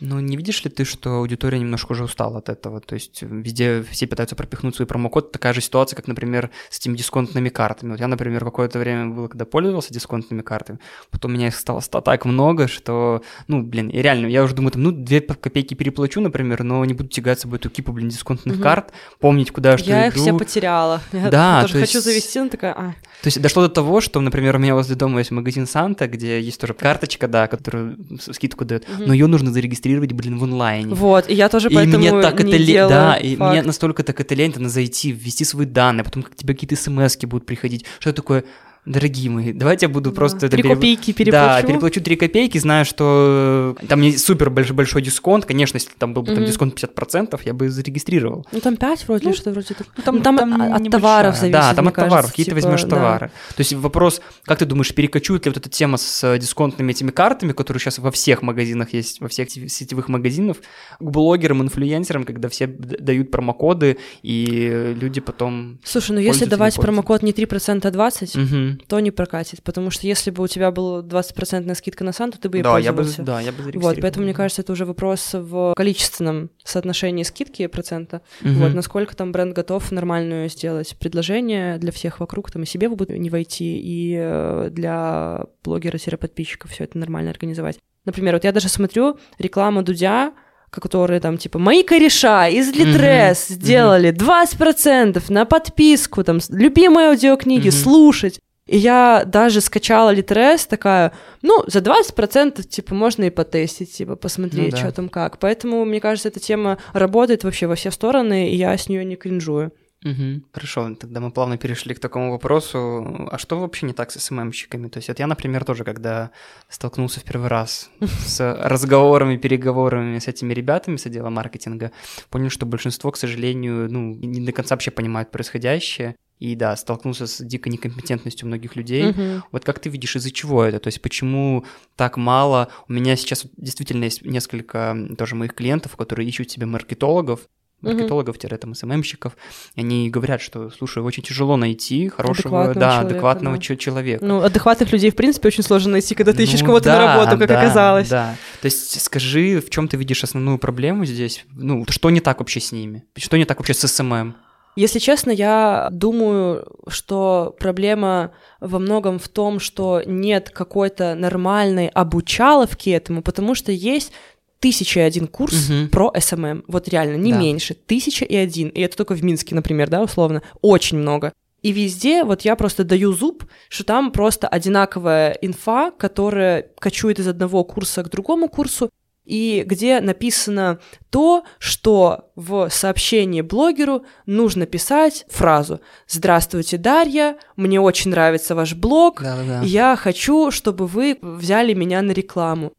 Ну, не видишь ли ты, что аудитория немножко уже устала от этого? То есть везде все пытаются пропихнуть свой промокод. Такая же ситуация, как, например, с этими дисконтными картами. Вот я, например, какое-то время было, когда пользовался дисконтными картами, потом у меня их стало так много, что, ну, блин, и реально, я уже думаю, там, ну, две копейки переплачу, например, но не буду тягать с собой эту кипу, блин, дисконтных угу. карт, помнить, куда я что Я иду. их все потеряла. Да, я тоже хочу есть... завести, но такая, а. То есть дошло до того, что, например, у меня возле дома есть магазин Санта, где есть тоже карточка, да, которую скидку дает, угу. но ее нужно зарегистрировать, блин, в онлайн онлайне. Вот, и я тоже поэтому и мне так не это делаю. Да, и факт. мне настолько так это лень, надо зайти, ввести свои данные, потом как тебе какие-то смс будут приходить, что такое дорогие мои, давайте я буду да. просто... Три перев... копейки переплачу. Да, переплачу три копейки, знаю, что э, там не супер большой, большой дисконт, конечно, если там был бы там, дисконт 50%, я бы зарегистрировал. Ну, там 5 вроде, ну, что вроде. Ну, там, там, там от товаров зависит, Да, там от кажется, товаров, какие типа, ты возьмешь да. товары. То есть вопрос, как ты думаешь, перекочует ли вот эта тема с дисконтными этими картами, которые сейчас во всех магазинах есть, во всех сетевых магазинах, к блогерам, инфлюенсерам, когда все дают промокоды, и люди потом... Слушай, ну если давать промокод не 3%, а 20%, угу. То не прокатит потому что если бы у тебя была 20% скидка на Санту, ты бы и да. Я бы, да, я бы Вот, поэтому, мне кажется, это уже вопрос в количественном соотношении скидки процента. Угу. Вот, насколько там бренд готов нормальную сделать предложение для всех вокруг, там и себе вы не войти, и э, для блогера-подписчиков все это нормально организовать. Например, вот я даже смотрю рекламу Дудя, которые там типа мои кореша из Литрес mm-hmm. сделали 20% на подписку, там любимые аудиокниги mm-hmm. слушать. И я даже скачала Литрес, такая, ну, за 20% типа можно и потестить, типа посмотреть, ну, да. что там как. Поэтому, мне кажется, эта тема работает вообще во все стороны, и я с нее не кринжую. Угу. Хорошо, тогда мы плавно перешли к такому вопросу. А что вообще не так с СММщиками? То есть вот я, например, тоже, когда столкнулся в первый раз с разговорами, переговорами с этими ребятами с отдела маркетинга, понял, что большинство, к сожалению, ну, не до конца вообще понимают происходящее. И да, столкнулся с дикой некомпетентностью многих людей. Uh-huh. Вот как ты видишь, из-за чего это? То есть почему так мало? У меня сейчас действительно есть несколько тоже моих клиентов, которые ищут себе маркетологов, маркетологов-там SMM-щиков, они говорят, что, слушай, очень тяжело найти хорошего, адекватного да, человека, адекватного да. человека. Ну, адекватных людей, в принципе, очень сложно найти, когда ты ну, ищешь кого-то да, на работу, как да, оказалось. Да, то есть скажи, в чем ты видишь основную проблему здесь? Ну, что не так вообще с ними? Что не так вообще с SMM? Если честно, я думаю, что проблема во многом в том, что нет какой-то нормальной обучаловки этому, потому что есть тысяча и один курс угу. про SMM. Вот реально, не да. меньше. Тысяча и один. И это только в Минске, например, да, условно. Очень много. И везде вот я просто даю зуб, что там просто одинаковая инфа, которая кочует из одного курса к другому курсу, и где написано то, что в сообщении блогеру нужно писать фразу «Здравствуйте, Дарья, мне очень нравится ваш блог, Да-да-да. я хочу, чтобы вы взяли меня на рекламу».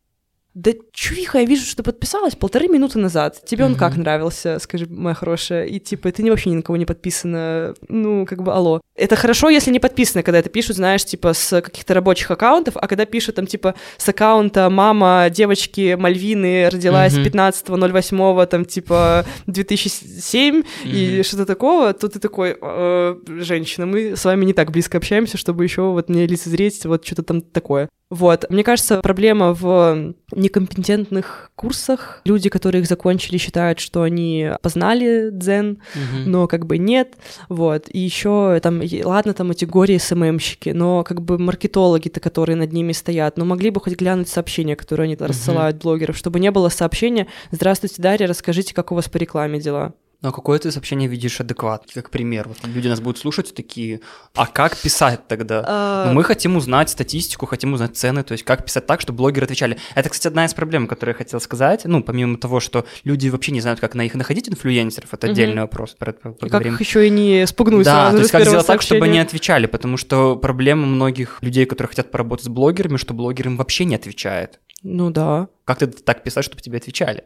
Да чувиха, я вижу, что подписалась полторы минуты назад. Тебе он Мгм. как нравился, скажи, моя хорошая? И типа, ты не вообще ни на кого не подписана. Ну, как бы, алло. Это хорошо, если не подписаны, когда это пишут, знаешь, типа, с каких-то рабочих аккаунтов, а когда пишут там, типа, с аккаунта мама девочки Мальвины родилась Мгм. 15.08, там, типа, 2007 и Мгм. что-то такого, то ты такой, «Э, женщина, мы с вами не так близко общаемся, чтобы еще вот мне лицезреть вот что-то там такое. Вот. Мне кажется, проблема в некомпетентных курсах. Люди, которые их закончили, считают, что они познали дзен, Мгм. но как бы нет. Вот. И еще там, ладно, там эти горе-СММщики, но как бы маркетологи-то, которые над ними стоят, но могли бы хоть глянуть сообщения, которые они рассылают блогеров, чтобы не было сообщения «Здравствуйте, Дарья, расскажите, как у вас по рекламе дела». Но какое ты сообщение видишь адекватное, как пример? Вот люди нас будут слушать такие, а как писать тогда? А, Ну, мы хотим узнать статистику, хотим узнать цены, то есть как писать так, чтобы блогеры отвечали. Это, кстати, одна из проблем, которую я хотел сказать. Ну, помимо того, что люди вообще не знают, как на их находить инфлюенсеров, это Мгм. отдельный вопрос, про это и как еще и не спугнуть да, сразу то есть как сделать так, чтобы они отвечали, потому что проблема многих людей, которые хотят поработать с блогерами, что блогер им вообще не отвечает. Ну да. Как ты так писать, чтобы тебе отвечали?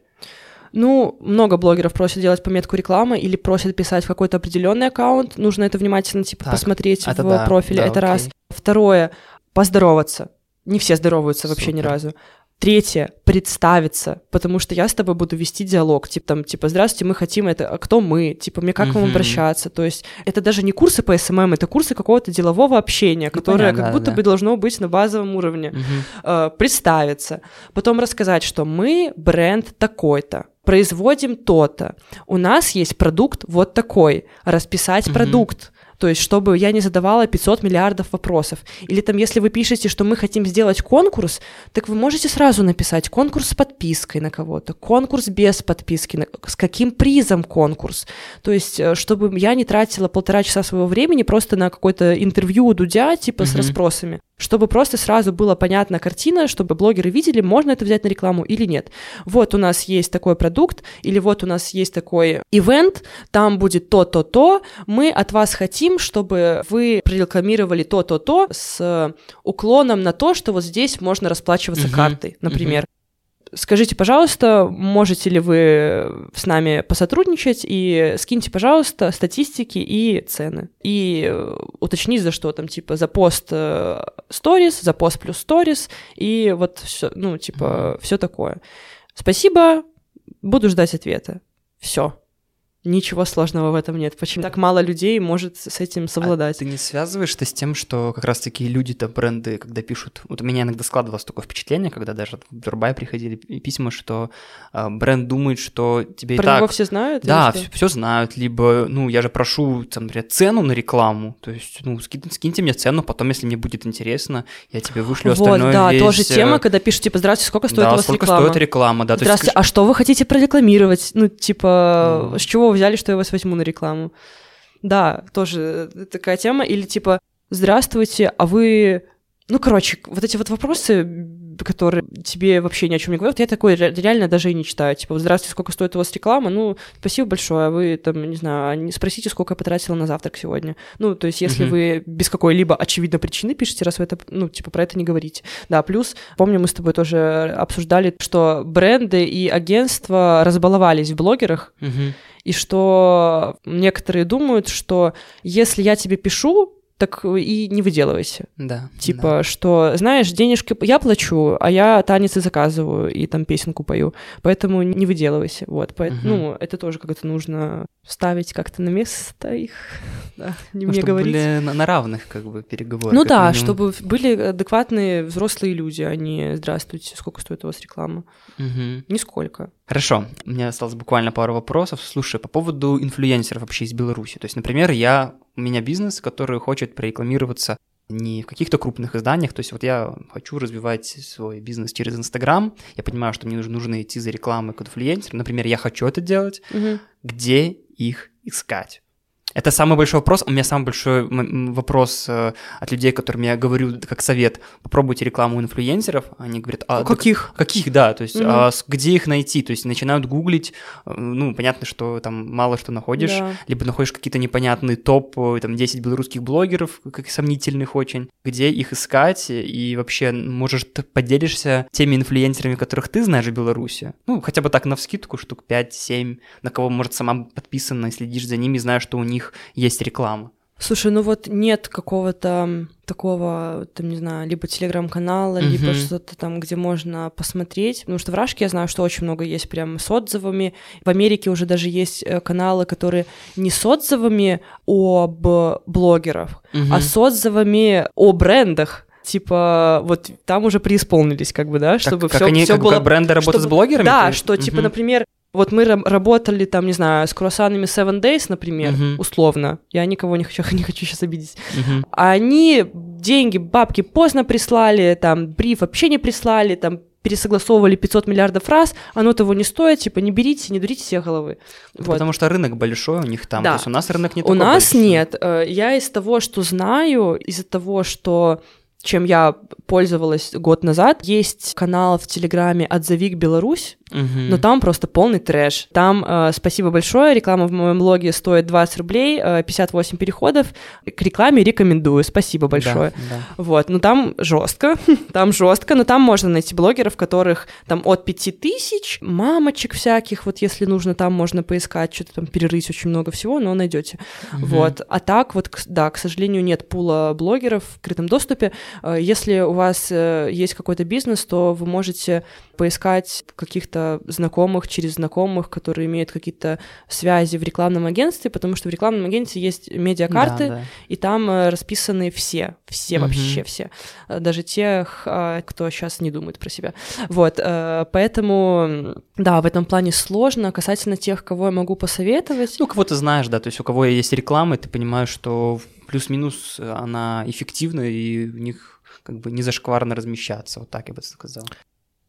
Ну, много блогеров просят делать пометку рекламы или просят писать в какой-то определенный аккаунт. Нужно это внимательно, типа, Так, посмотреть это в да, профиле. да, это раз. окей. Второе, поздороваться. Не все здороваются вообще ни Супер. разу. Третье, представиться, потому что я с тобой буду вести диалог, типа там, типа, здравствуйте, мы хотим это, а кто мы, типа, мне как к вам обращаться, то есть это даже не курсы по SMM, это курсы какого-то делового общения, Ну, которое понятно, как да, будто да. бы должно быть на базовом уровне Мгм. э, представиться, потом рассказать, что мы бренд такой-то, производим то-то, у нас есть продукт вот такой, расписать Мгм. продукт, то есть чтобы я не задавала 500 миллиардов вопросов. Или там, если вы пишете, что мы хотим сделать конкурс, так вы можете сразу написать конкурс с подпиской на кого-то, конкурс без подписки, с каким призом конкурс. То есть, э, чтобы я не тратила полтора часа своего времени просто на какое-то интервью у Дудя, типа с Мгм. расспросами, чтобы просто сразу была понятна картина, чтобы блогеры видели, можно это взять на рекламу или нет. Вот у нас есть такой продукт, или вот у нас есть такой ивент, там будет то-то-то, мы от вас хотим, чтобы вы прорекламировали то-то-то с э, уклоном на то, что вот здесь можно расплачиваться Мгм, картой, например. Скажите, пожалуйста, можете ли вы с нами посотрудничать и скиньте, пожалуйста, статистики и цены. И э, уточнить за что там, типа, за пост э, сторис, за пост плюс сторис, и вот все, ну, типа, все такое. Спасибо, буду ждать ответа. Все. Ничего сложного в этом нет. Почему так мало людей может с этим совладать? А ты не связываешь это с тем, что как раз-таки люди-то, бренды, когда пишут... Вот у меня иногда складывалось такое впечатление, когда даже в Дурбай приходили пи- письма, что а, бренд думает, что тебе Про и так... него все знают? Да, что? все, знают, либо, ну, я же прошу, там, например, цену на рекламу, то есть, ну, ски- скиньте мне цену, потом, если мне будет интересно, я тебе вышлю Вот, остальное да, весь, тоже э, тема, когда пишут, типа, здравствуйте, сколько стоит да, у вас сколько реклама? стоит реклама, да, есть, Здравствуйте, скажи- а что вы хотите прорекламировать? Ну, типа, Ну. с чего взяли, что я вас возьму на рекламу? Да, тоже э, такая тема. Или типа, здравствуйте, а вы... Ну, короче, вот эти вот вопросы, которые тебе вообще ни о чем не говорят, я такой ре- реально даже и не читаю. Типа, здравствуйте, сколько стоит у вас реклама? Ну, спасибо большое, а вы там, не знаю, а спросите, сколько я потратила на завтрак сегодня. Ну, то есть, если Мгм. вы без какой-либо очевидной причины пишете, раз вы это, ну, типа, про это не говорите. Да, плюс, помню, мы с тобой тоже обсуждали, что бренды и агентства разбаловались в блогерах, Мгм. И что некоторые думают, что если я тебе пишу, так и не выделывайся. Да. Типа, что, знаешь, денежки я плачу, а я танец и заказываю, и там песенку пою. Поэтому не выделывайся. Вот. Поэт- Мгм. Ну, это тоже как-то нужно ставить как-то на место их. Да, не Ну, мне чтобы говорить. были на, на равных, как бы, переговоры. Ну да, минимум. чтобы были адекватные взрослые люди, а не «Здравствуйте, сколько стоит у вас реклама?» Мгм. Нисколько. Хорошо, у меня осталось буквально пару вопросов. Слушай, по поводу инфлюенсеров вообще из Беларуси. То есть, например, я, у меня бизнес, который хочет прорекламироваться не в каких-то крупных изданиях, то есть вот я хочу развивать свой бизнес через Инстаграм, я понимаю, что мне нужно, нужно идти за рекламой к инфлюенсерам, например, я хочу это делать, Мгм. где их искать? Это самый большой вопрос. У меня самый большой вопрос э, от людей, которым я говорю как совет. Попробуйте рекламу инфлюенсеров. Они говорят, а каких? каких, да, то есть угу. а, где их найти? То есть начинают гуглить. Э, ну, понятно, что там мало что находишь. Да. Либо находишь какие-то непонятные топ, э, там 10 белорусских блогеров, как сомнительных очень. Где их искать? И вообще, может, поделишься теми инфлюенсерами, которых ты знаешь в Беларуси? Ну, хотя бы так на вскидку, штук 5-7, на кого, может, сама подписана, следишь за ними, знаешь, что у них них есть реклама. Слушай, ну вот нет какого-то такого, там, не знаю, либо телеграм-канала, uh-huh. либо что-то там, где можно посмотреть. Потому что в Рашке я знаю, что очень много есть прям с отзывами. В Америке уже даже есть э, каналы, которые не с отзывами об блогерах, uh-huh. а с отзывами о брендах типа, вот там уже преисполнились, как бы, да, чтобы все было... Как было... бренды работают чтобы, с блогерами? Да, что, типа, например, вот мы работали там, не знаю, с круассанами Seven Days, например, uh-huh. условно. Я никого не хочу, не хочу сейчас обидеть. Uh-huh. Они деньги, бабки поздно прислали, там, бриф вообще не прислали, там, пересогласовывали 500 миллиардов раз, оно того не стоит, типа, не берите, не дурите все головы. Вот. Потому что рынок большой у них там, да. то есть у нас рынок не У нас большой. нет. Э, я из того, что знаю, из-за того, что чем я пользовалась год назад. Есть канал в Телеграме «Отзовик Беларусь», угу. но там просто полный трэш. Там, э, спасибо большое, реклама в моем блоге стоит 20 рублей, э, 58 переходов. К рекламе рекомендую, спасибо большое. Да, да. Вот, ну там жестко, там жестко, но там можно найти блогеров, которых там от 5000, мамочек всяких, вот если нужно, там можно поискать, что-то там перерыть очень много всего, но найдете. Угу. Вот, а так вот, да, к сожалению, нет пула блогеров в открытом доступе. Э, если у вас э, есть какой-то бизнес, то вы можете поискать каких-то знакомых через знакомых, которые имеют какие-то связи в рекламном агентстве, потому что в рекламном агентстве есть медиакарты, да, да. и там э, расписаны все, все угу. вообще все, даже тех, кто сейчас не думает про себя. Вот, поэтому, да, в этом плане сложно. Касательно тех, кого я могу посоветовать. Ну, кого ты знаешь, да, то есть у кого есть реклама, и ты понимаешь, что плюс-минус она эффективна, и у них как бы не зашкварно размещаться, вот так я бы сказал.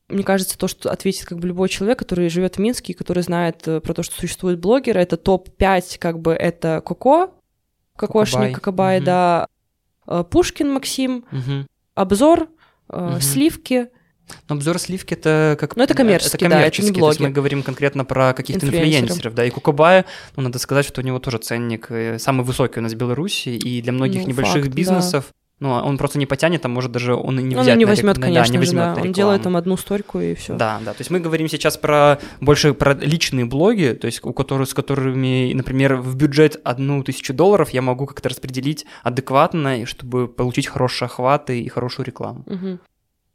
Мне кажется, то, что ответит как бы любой человек, который живет в Минске, и который знает э, про то, что существует блогеры, это топ-5, как бы это Коко, Кокошник, Кокобай, угу. да, э, Пушкин Максим, угу. обзор, угу. сливки. Но обзор сливки это как... Ну, это коммерческий, это коммерческий, да, это не блоги. То есть мы говорим конкретно про каких-то инфлюенсеров, да, и Кукабая, ну, надо сказать, что у него тоже ценник самый высокий у нас в Беларуси, и для многих ну, небольших факт, бизнесов да ну, он просто не потянет, а может даже он и не взять. Он не возьмет, конечно, да, не возьмет да. Он делает там одну стойку и все. Да, да. То есть мы говорим сейчас про больше про личные блоги, то есть у которых, с которыми, например, в бюджет одну тысячу долларов я могу как-то распределить адекватно, чтобы получить хорошие охваты и хорошую рекламу. Угу.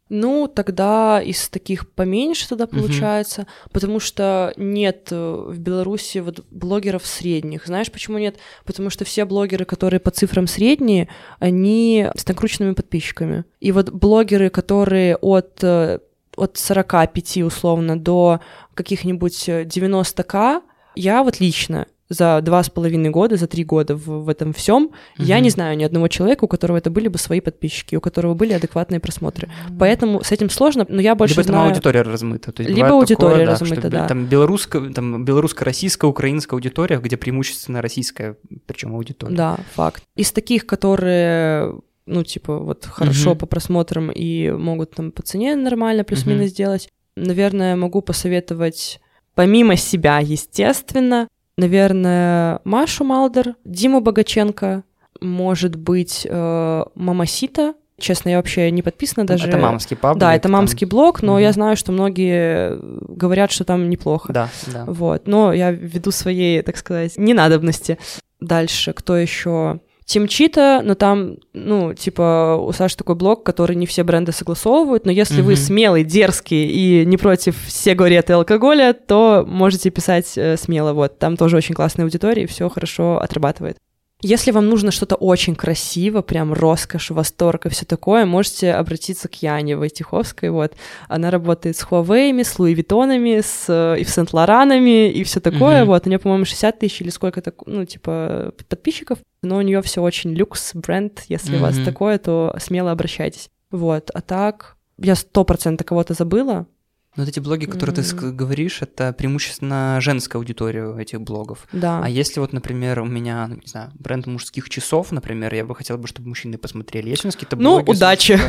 Ну, тогда из таких поменьше тогда получается, угу. потому что нет э, в Беларуси вот блогеров средних. Знаешь, почему нет? Потому что все блогеры, которые по цифрам средние, они с накрученными подписчиками. И вот блогеры, которые от э, от 45 условно до каких-нибудь 90к, я вот лично за два с половиной года, за три года в, в этом всем, угу. я не знаю ни одного человека, у которого это были бы свои подписчики, у которого были адекватные просмотры. Поэтому с этим сложно, но я больше Либо знаю... там аудитория размыта. То есть Либо аудитория такое, размыта, да. да. Там, белорусско, там белорусско-российская, украинская аудитория, где преимущественно российская, причем аудитория. Да, факт. Из таких, которые ну, типа, вот хорошо uh по просмотрам и могут там по цене нормально плюс-минус uh сделать. Наверное, могу посоветовать, помимо себя, естественно, наверное, Машу Малдер, Диму Богаченко, может быть, э, Мамасита. Честно, я вообще не подписана даже. Это мамский паблик. Да, это мамский там... блог, но угу. я знаю, что многие говорят, что там неплохо. Да, да. Вот, но я веду своей, так сказать, ненадобности. Дальше, кто еще? Тимчита, но там, ну, типа, у Саши такой блог, который не все бренды согласовывают, но если mm-hmm. вы смелый, дерзкий и не против сигарет и алкоголя, то можете писать э, смело, вот. Там тоже очень классная аудитория, и все хорошо отрабатывает. Если вам нужно что-то очень красиво, прям роскошь, восторг и все такое, можете обратиться к Яне Войтиховской, вот. Она работает с Huawei, с Луи Виттонами, с и в Сент-Лоранами, и все такое, mm-hmm. вот. У нее, по-моему, 60 тысяч или сколько-то, ну, типа, подписчиков, но у нее все очень люкс, бренд, если mm-hmm. у вас такое, то смело обращайтесь. Вот, а так, я сто процентов кого-то забыла, Но вот эти блоги, которые mm-hmm. ты говоришь, это преимущественно женская аудитория этих блогов. Да. А если вот, например, у меня, ну, не знаю, бренд мужских часов, например, я бы хотела бы, чтобы мужчины посмотрели. Есть у нас какие-то блоги? Ну, удачи.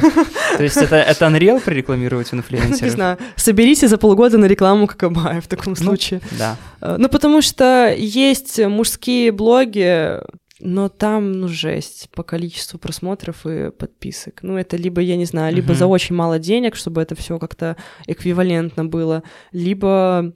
То есть это, это Unreal прорекламировать в инфлюенсеров? Не знаю. Соберите за полгода на рекламу Какабая в таком ну, случае. Да. Э, ну, потому что есть мужские блоги, но там, ну, жесть по количеству просмотров и подписок. Ну, это либо, я не знаю, либо uh-huh. за очень мало денег, чтобы это все как-то эквивалентно было, либо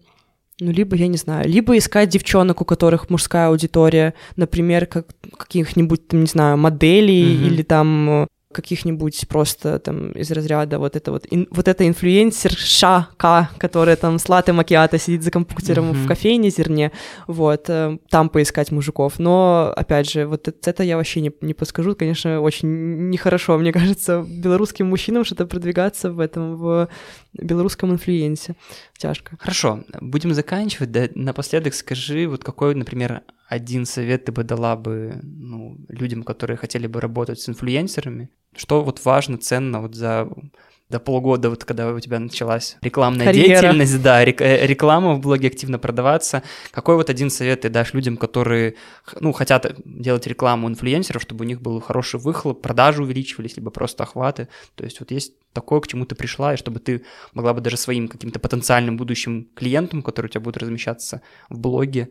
ну, либо, я не знаю, либо искать девчонок, у которых мужская аудитория, например, как каких-нибудь, там, не знаю, моделей mm-hmm. или там каких-нибудь просто там из разряда вот это вот, ин, вот эта инфлюенсерша К, которая там с латте макиато сидит за компьютером mm-hmm. в кофейне зерне, вот, э, там поискать мужиков. Но, опять же, вот это, это я вообще не, не подскажу, конечно, очень нехорошо, мне кажется, белорусским мужчинам что-то продвигаться в этом, в белорусском инфлюенсе. Тяжко. Хорошо, будем заканчивать. Да, напоследок скажи, вот какой, например, один совет ты бы дала бы ну, людям, которые хотели бы работать с инфлюенсерами? Что вот важно, ценно вот за до полгода, вот когда у тебя началась рекламная Карьера. деятельность, да, э, реклама в блоге активно продаваться, какой вот один совет ты дашь людям, которые, ну, хотят делать рекламу инфлюенсеров, чтобы у них был хороший выхлоп, продажи увеличивались, либо просто охваты, то есть вот есть такое, к чему ты пришла, и чтобы ты могла бы даже своим каким-то потенциальным будущим клиентам, которые у тебя будут размещаться в блоге,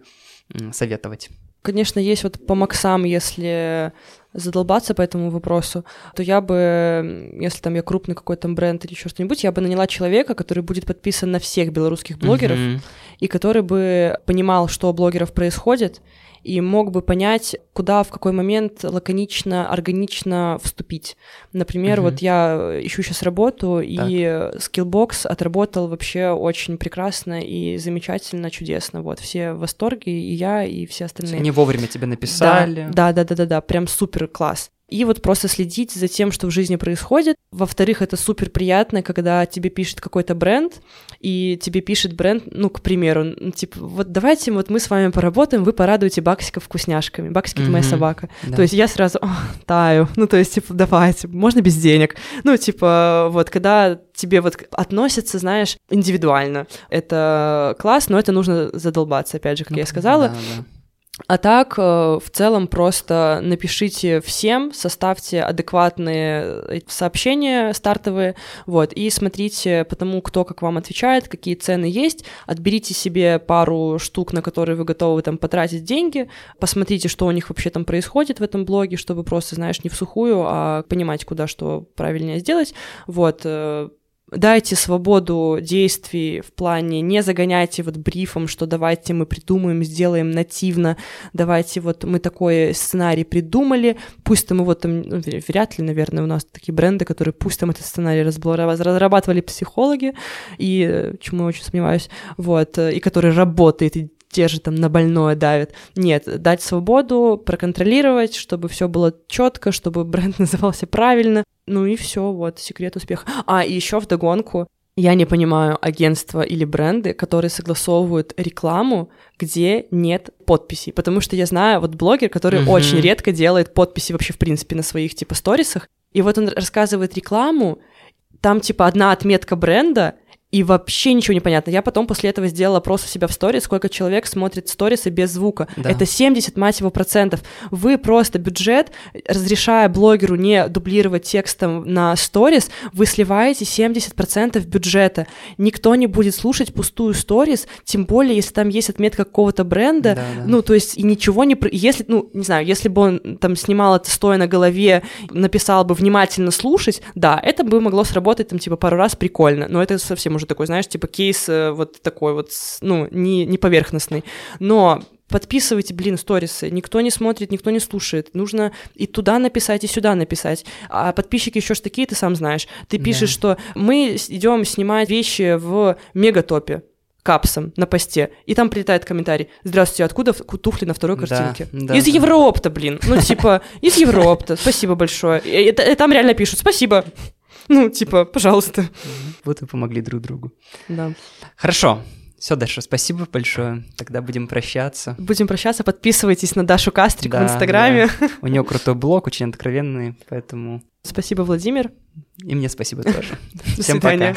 советовать? Конечно, есть вот по максам, если задолбаться по этому вопросу, то я бы, если там я крупный какой-то бренд или еще что-нибудь, я бы наняла человека, который будет подписан на всех белорусских блогеров, mm-hmm. и который бы понимал, что у блогеров происходит, и мог бы понять, куда в какой момент лаконично, органично вступить. Например, угу. вот я ищу сейчас работу, так. и Skillbox отработал вообще очень прекрасно и замечательно, чудесно. Вот все в восторге, и я, и все остальные. Они вовремя тебе написали. Да, да, да, да, да, прям супер класс и вот просто следить за тем, что в жизни происходит. Во-вторых, это супер приятно, когда тебе пишет какой-то бренд, и тебе пишет бренд, ну, к примеру, ну, типа, вот давайте вот мы с вами поработаем, вы порадуете Баксиков вкусняшками. Баксик mm-hmm. — это моя собака. Да. То есть я сразу таю, ну, то есть, типа, давайте, можно без денег. Ну, типа, вот, когда тебе вот относятся, знаешь, индивидуально. Это класс, но это нужно задолбаться, опять же, как ну, я сказала. Да, да. А так, э, в целом, просто напишите всем, составьте адекватные э, сообщения стартовые, вот, и смотрите по тому, кто как вам отвечает, какие цены есть, отберите себе пару штук, на которые вы готовы там потратить деньги, посмотрите, что у них вообще там происходит в этом блоге, чтобы просто, знаешь, не в сухую, а понимать, куда что правильнее сделать, вот, э, дайте свободу действий в плане не загоняйте вот брифом, что давайте мы придумаем, сделаем нативно, давайте вот мы такой сценарий придумали, пусть там его там, ну, вряд ли, наверное, у нас такие бренды, которые пусть там этот сценарий разрабатывали психологи, и э, чему я очень сомневаюсь, вот, э, и который работает, и те же там на больное давят. Нет, дать свободу, проконтролировать, чтобы все было четко, чтобы бренд назывался правильно. Ну и все, вот, секрет успеха. А, и еще в догонку я не понимаю агентства или бренды, которые согласовывают рекламу, где нет подписей. Потому что я знаю вот блогер, который uh-huh. очень редко делает подписи вообще в принципе на своих типа сторисах. И вот он рассказывает рекламу, там типа одна отметка бренда, и вообще ничего не понятно. Я потом после этого сделала опрос у себя в сторис, сколько человек смотрит сторисы без звука. Да. Это 70, мать его, процентов. Вы просто бюджет, разрешая блогеру не дублировать текстом на сторис, вы сливаете 70 процентов бюджета. Никто не будет слушать пустую сторис, тем более, если там есть отметка какого-то бренда, да, да. ну, то есть, и ничего не... Если, ну, не знаю, если бы он там снимал это стоя на голове, написал бы «внимательно слушать», да, это бы могло сработать там, типа, пару раз прикольно, но это совсем уже уже такой, знаешь, типа кейс э, вот такой вот, ну, не, не поверхностный. Но подписывайте, блин, сторисы. Никто не смотрит, никто не слушает. Нужно и туда написать, и сюда написать. А подписчики еще ж такие, ты сам знаешь. Ты пишешь, да. что мы идем снимать вещи в мегатопе капсом на посте, и там прилетает комментарий «Здравствуйте, откуда туфли на второй картинке?» да, да, Из да. Европы-то, блин. Ну, типа, из Европы-то. Спасибо большое. И, и, и там реально пишут «Спасибо». Ну, типа, пожалуйста. Вот вы помогли друг другу. Да. Хорошо. Все, Даша, спасибо большое. Тогда будем прощаться. Будем прощаться. Подписывайтесь на Дашу Кастрик да, в Инстаграме. Да. У нее крутой блог, очень откровенный, поэтому... Спасибо, Владимир. И мне спасибо тоже. Всем пока.